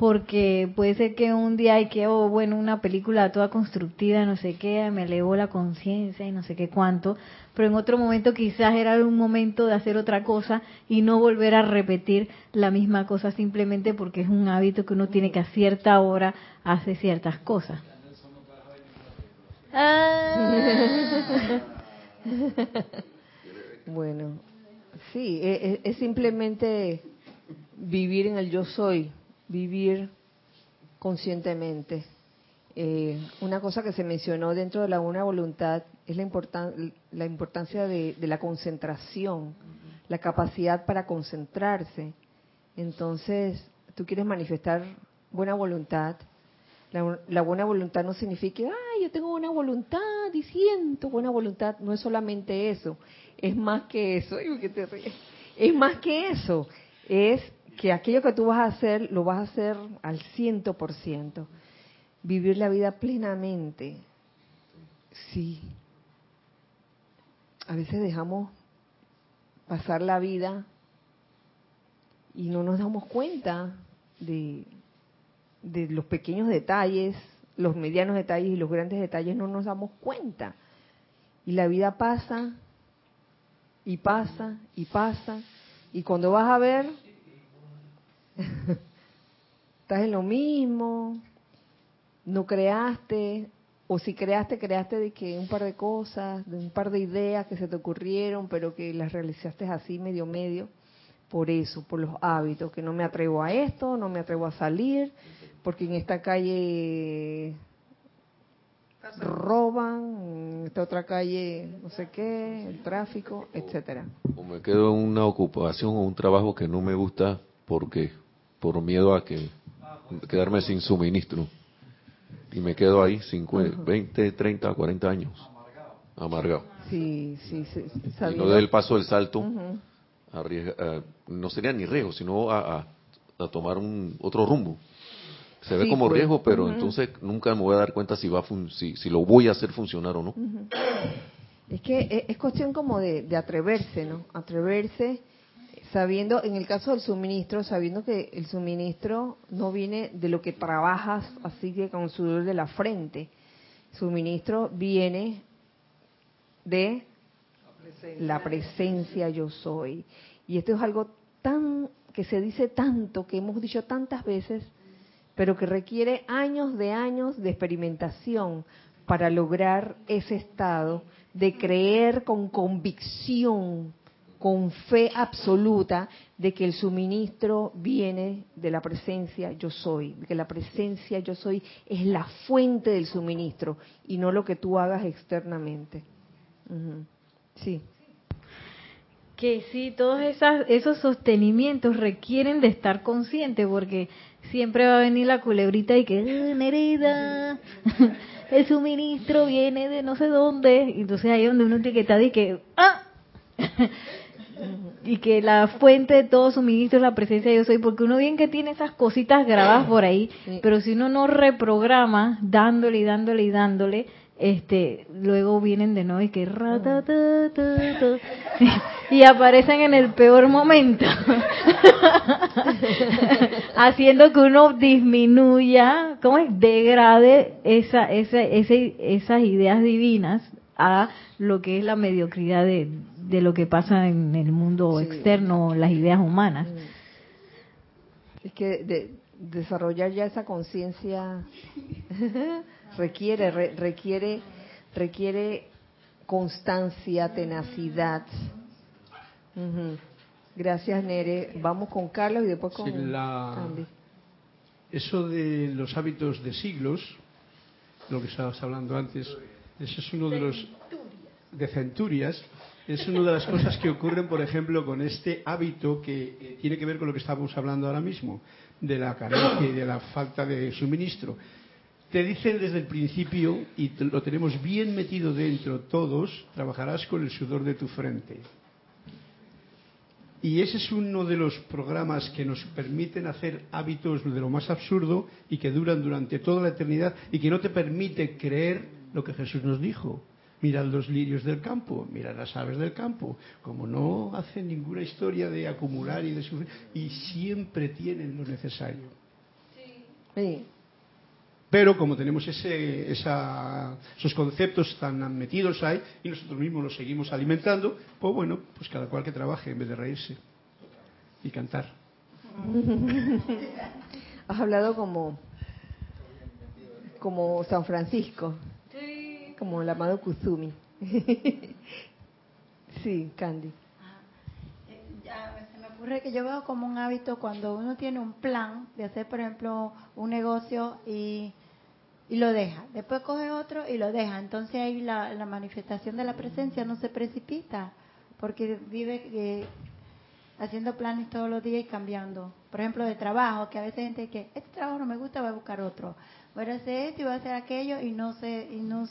porque puede ser que un día hay que, oh, bueno, una película toda constructiva, no sé qué, me elevó la conciencia y no sé qué cuánto, pero en otro momento quizás era un momento de hacer otra cosa y no volver a repetir la misma cosa simplemente porque es un hábito que uno tiene que a cierta hora hace ciertas cosas. Ah. bueno, sí, es, e, es simplemente vivir en el yo soy vivir conscientemente. Eh, una cosa que se mencionó dentro de la una voluntad es la, la importancia de, la concentración, la capacidad para concentrarse. Entonces, tú quieres manifestar buena voluntad. La, buena voluntad no significa, ay, yo tengo buena voluntad y siento buena voluntad. No es solamente eso, es más que eso. Es más que eso. Es que aquello que tú vas a hacer, lo vas a hacer al ciento por ciento. Vivir la vida plenamente. Sí. A veces dejamos pasar la vida y no nos damos cuenta de, de los pequeños detalles, los medianos detalles y los grandes detalles no nos damos cuenta. Y la vida pasa y pasa y pasa y cuando vas a ver estás en lo mismo, no creaste, o si creaste, creaste de que un par de cosas, de un par de ideas que se te ocurrieron, pero que las realizaste así medio medio, por eso, por los hábitos, que no me atrevo a esto, no me atrevo a salir, porque en esta calle roban, en esta otra calle no sé qué, el tráfico, etcétera. O me quedo en una ocupación o un trabajo que no me gusta porque por miedo a que quedarme sin suministro y me quedo ahí 20, 30, 40 años amargado. Sí, sí, sí. Y no paso del salto, no sería ni riesgo, sino a, a, tomar un otro rumbo. Se ve como pues. riesgo, pero entonces nunca me voy a dar cuenta si va si, si lo voy a hacer funcionar o no. Es que es, cuestión como de, de atreverse, ¿no? Atreverse sabiendo, en el caso del suministro, sabiendo que el suministro no viene de lo que trabajas así que con sudor de la frente. Suministro viene de la presencia yo soy. Y esto es algo tan que se dice tanto, que hemos dicho tantas veces, pero que requiere años de años de experimentación para lograr ese estado de creer con convicción con fe absoluta de que el suministro viene de la presencia yo soy, de que la presencia yo soy es la fuente del suministro y no lo que tú hagas externamente. Sí. Que sí, todos esas, esos sostenimientos requieren de estar consciente porque siempre va a venir la culebrita y que, Nerida, el suministro viene de no sé dónde. Entonces ahí es donde uno estar y que, ah, y que la fuente de todo suministro es la presencia de yo soy, porque uno bien que tiene esas cositas grabadas por ahí, pero si uno no reprograma dándole y dándole y dándole, este, luego vienen de nuevo y que y aparecen en el peor momento, haciendo que uno disminuya, ¿cómo es? Degrade esa, esa, esas ideas divinas a lo que es la mediocridad de, de lo que pasa en el mundo externo, las ideas humanas. Es que desarrollar ya esa conciencia requiere, requiere, requiere constancia, tenacidad. Gracias, Nere. Vamos con Carlos y después con Andy. Eso de los hábitos de siglos, lo que estabas hablando antes, eso es uno de los de centurias, es una de las cosas que ocurren, por ejemplo, con este hábito que eh, tiene que ver con lo que estamos hablando ahora mismo, de la carencia y de la falta de suministro. Te dicen desde el principio, y lo tenemos bien metido dentro todos, trabajarás con el sudor de tu frente. Y ese es uno de los programas que nos permiten hacer hábitos de lo más absurdo y que duran durante toda la eternidad y que no te permite creer lo que Jesús nos dijo mirad los lirios del campo, mirad las aves del campo, como no hacen ninguna historia de acumular y de sufrir, y siempre tienen lo necesario. Sí. Pero como tenemos ese, esos conceptos tan metidos ahí y nosotros mismos los seguimos alimentando, pues bueno, pues cada cual que trabaje en vez de reírse y cantar. Has hablado como, como San Francisco como el amado Kuzumi. sí, Candy. Eh, se me ocurre que yo veo como un hábito cuando uno tiene un plan de hacer, por ejemplo, un negocio y, y lo deja. Después coge otro y lo deja. Entonces ahí la, la manifestación de la presencia no se precipita porque vive eh, haciendo planes todos los días y cambiando. Por ejemplo, de trabajo, que a veces gente que este trabajo no me gusta, voy a buscar otro. Voy a hacer esto y voy a hacer aquello y no se, y no,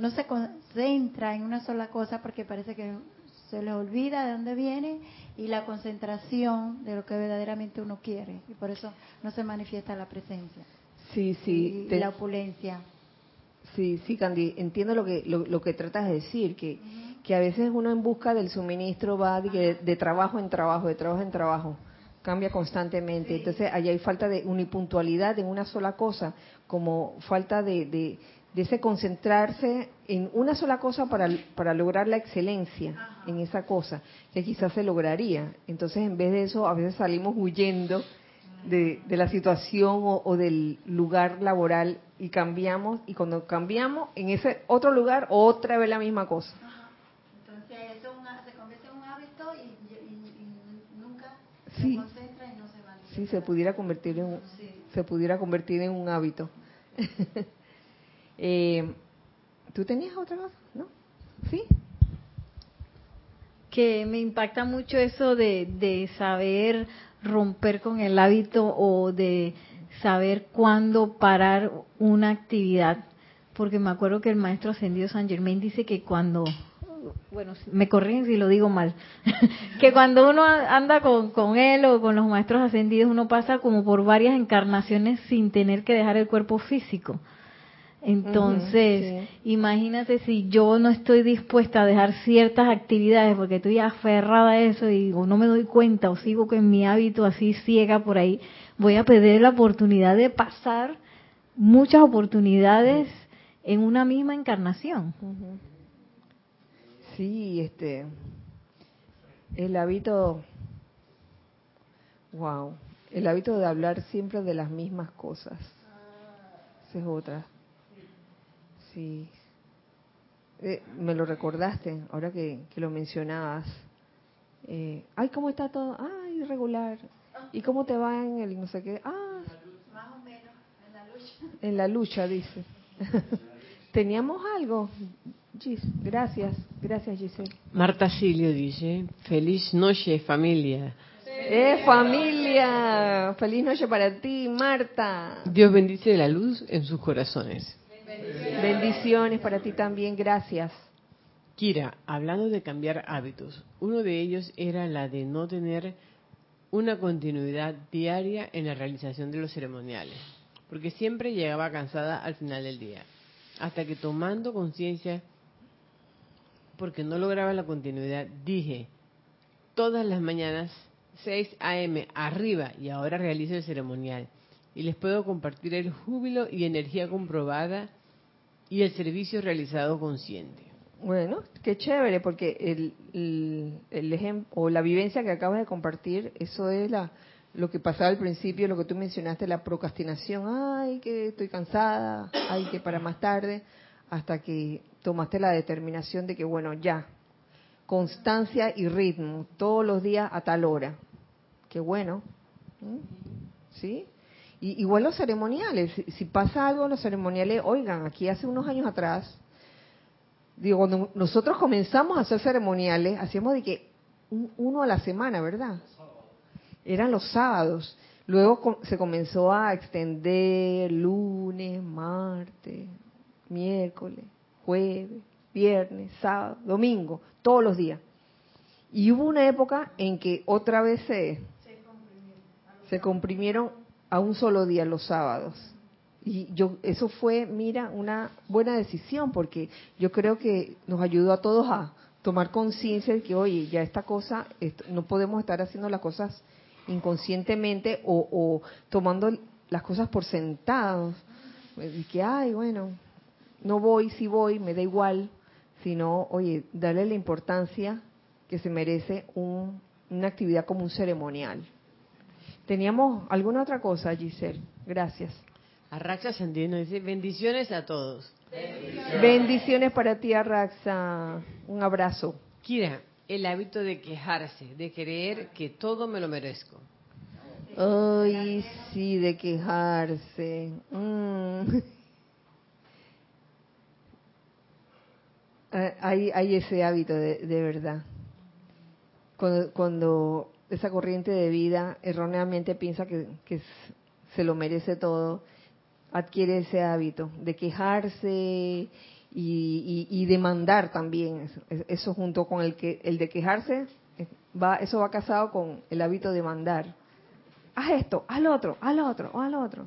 no se concentra en una sola cosa porque parece que se le olvida de dónde viene y la concentración de lo que verdaderamente uno quiere. Y por eso no se manifiesta la presencia. Sí, sí. Y, la opulencia. Sí, sí, Candy, entiendo lo que, lo, que tratas de decir, que, que a veces uno en busca del suministro va de, trabajo en trabajo, de trabajo en trabajo, cambia constantemente. Entonces, allá hay falta de unipuntualidad en una sola cosa, como falta de de ese concentrarse en una sola cosa para, para lograr la excelencia en esa cosa, que quizás se lograría. Entonces, en vez de eso, a veces salimos huyendo de, la situación o, del lugar laboral y cambiamos y cuando cambiamos en ese otro lugar otra vez la misma cosa. Entonces eso se convierte en un hábito y, nunca se concentra y no se va. Sí, se pudiera convertir en se pudiera convertir en un hábito. Eh, ¿Tú tenías otra cosa? ¿No? ¿Sí? Que me impacta mucho eso de, de saber romper con el hábito o de saber cuándo parar una actividad. Porque me acuerdo que el maestro ascendido San Germain dice que cuando, bueno, me corrigen si lo digo mal, que cuando uno anda con, con él o con los maestros ascendidos, uno pasa como por varias encarnaciones sin tener que dejar el cuerpo físico. Entonces, imagínate si yo no estoy dispuesta a dejar ciertas actividades porque estoy aferrada a eso y o no me doy cuenta o sigo con mi hábito así ciega por ahí, voy a perder la oportunidad de pasar muchas oportunidades en una misma encarnación. Sí, este el hábito wow, el hábito de hablar siempre de las mismas cosas. Esa es otra. Sí. Eh, me lo recordaste, ahora que, lo mencionabas. Eh, ay, ¿cómo está todo? Ay, irregular. ¿Y cómo te va en el no sé qué? Ah, más o menos, en la lucha. En la lucha, dice. ¿Teníamos algo? Gis, gracias, gracias Giselle. Marta Silio dice, feliz noche familia. ¡Eh, familia! Feliz noche para ti, Marta. Dios bendice la luz en sus corazones. Bendiciones para ti también, gracias. Kira, hablando de cambiar hábitos, uno de ellos era la de no tener una continuidad diaria en la realización de los ceremoniales, porque siempre llegaba cansada al final del día, hasta que tomando conciencia, porque no lograba la continuidad, dije, todas las mañanas 6 a.m. arriba y ahora realizo el ceremonial y les puedo compartir el júbilo y energía comprobada y el servicio realizado consciente. Bueno, qué chévere, porque el, el, ejemplo o la vivencia que acabas de compartir, eso es la, lo que pasaba al principio, lo que tú mencionaste, la procrastinación. Ay, que estoy cansada, ay, que para más tarde, hasta que tomaste la determinación de que, bueno, ya, constancia y ritmo, todos los días a tal hora. Qué bueno. ¿Sí? Y, igual los ceremoniales, si, pasa algo en los ceremoniales, oigan, aquí hace unos años atrás, digo, cuando nosotros comenzamos a hacer ceremoniales, hacíamos de que uno a la semana, ¿verdad? Eran los sábados. Luego se comenzó a extender lunes, martes, miércoles, jueves, viernes, sábado, domingo, todos los días. Y hubo una época en que otra vez se, se comprimieron a un solo día los sábados. Y yo eso fue, mira, una buena decisión porque yo creo que nos ayudó a todos a tomar conciencia de que, oye, ya esta cosa, no podemos estar haciendo las cosas inconscientemente o, tomando las cosas por sentados. Y que, ay, bueno, no voy, si voy, me da igual, sino, oye, darle la importancia que se merece una actividad como un ceremonial. ¿Teníamos alguna otra cosa, Giselle? Gracias. Arraxa Sandino dice, bendiciones a todos. Bendiciones. para ti, Arraxa. Un abrazo. Kira, el hábito de quejarse, de creer que todo me lo merezco. Ay, sí, de quejarse. Mm. Hay, hay, ese hábito de, de verdad. Cuando, cuando esa corriente de vida erróneamente piensa que, se lo merece todo, adquiere ese hábito de quejarse y, demandar también. Eso, junto con el que el de quejarse va, eso va casado con el hábito de mandar. Haz esto, haz lo otro, haz lo otro, haz lo otro.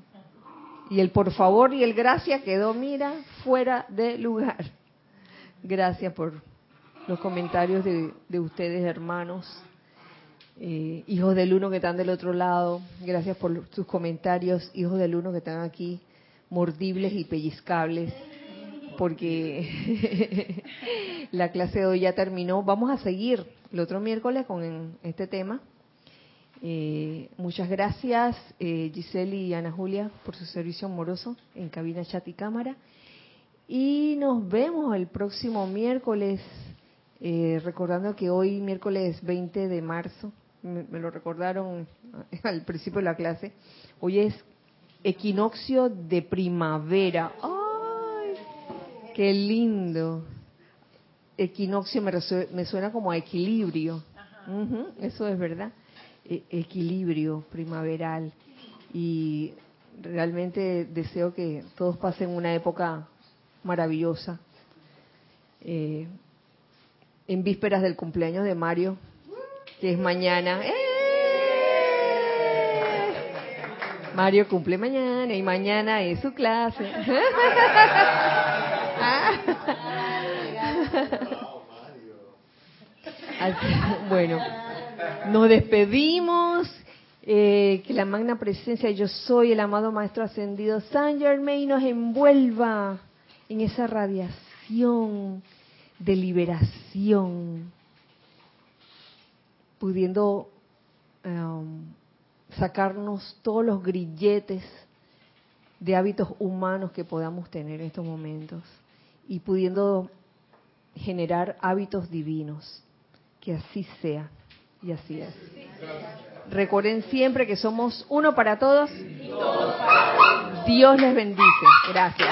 Y el por favor y el gracias quedó, mira, fuera de lugar. Gracias por los comentarios de ustedes, hermanos. Eh, hijos del uno que están del otro lado, gracias por sus comentarios, hijos del uno que están aquí, mordibles y pellizcables, porque la clase de hoy ya terminó. Vamos a seguir el otro miércoles con este tema. Eh, muchas gracias eh, Giselle y Ana Julia por su servicio amoroso en cabina chat y cámara. Y nos vemos el próximo miércoles, eh, recordando que hoy miércoles 20 de marzo, me, lo recordaron al principio de la clase, hoy es equinoccio de primavera. ¡Ay! ¡Qué lindo! Equinoccio me, me suena como a equilibrio. eso es verdad. E-, equilibrio primaveral y realmente deseo que todos pasen una época maravillosa. Eh, en vísperas del cumpleaños de Mario, que es mañana. ¡Eh! Mario cumple mañana y mañana es su clase. bueno, nos despedimos. Eh, que la magna presencia yo soy, el amado Maestro Ascendido San Germain, nos envuelva en esa radiación de liberación, pudiendo um, sacarnos todos los grilletes de hábitos humanos que podamos tener en estos momentos y pudiendo generar hábitos divinos. Que así sea. Y así es. Recuerden siempre que somos uno para todos. Dios les bendice. Gracias.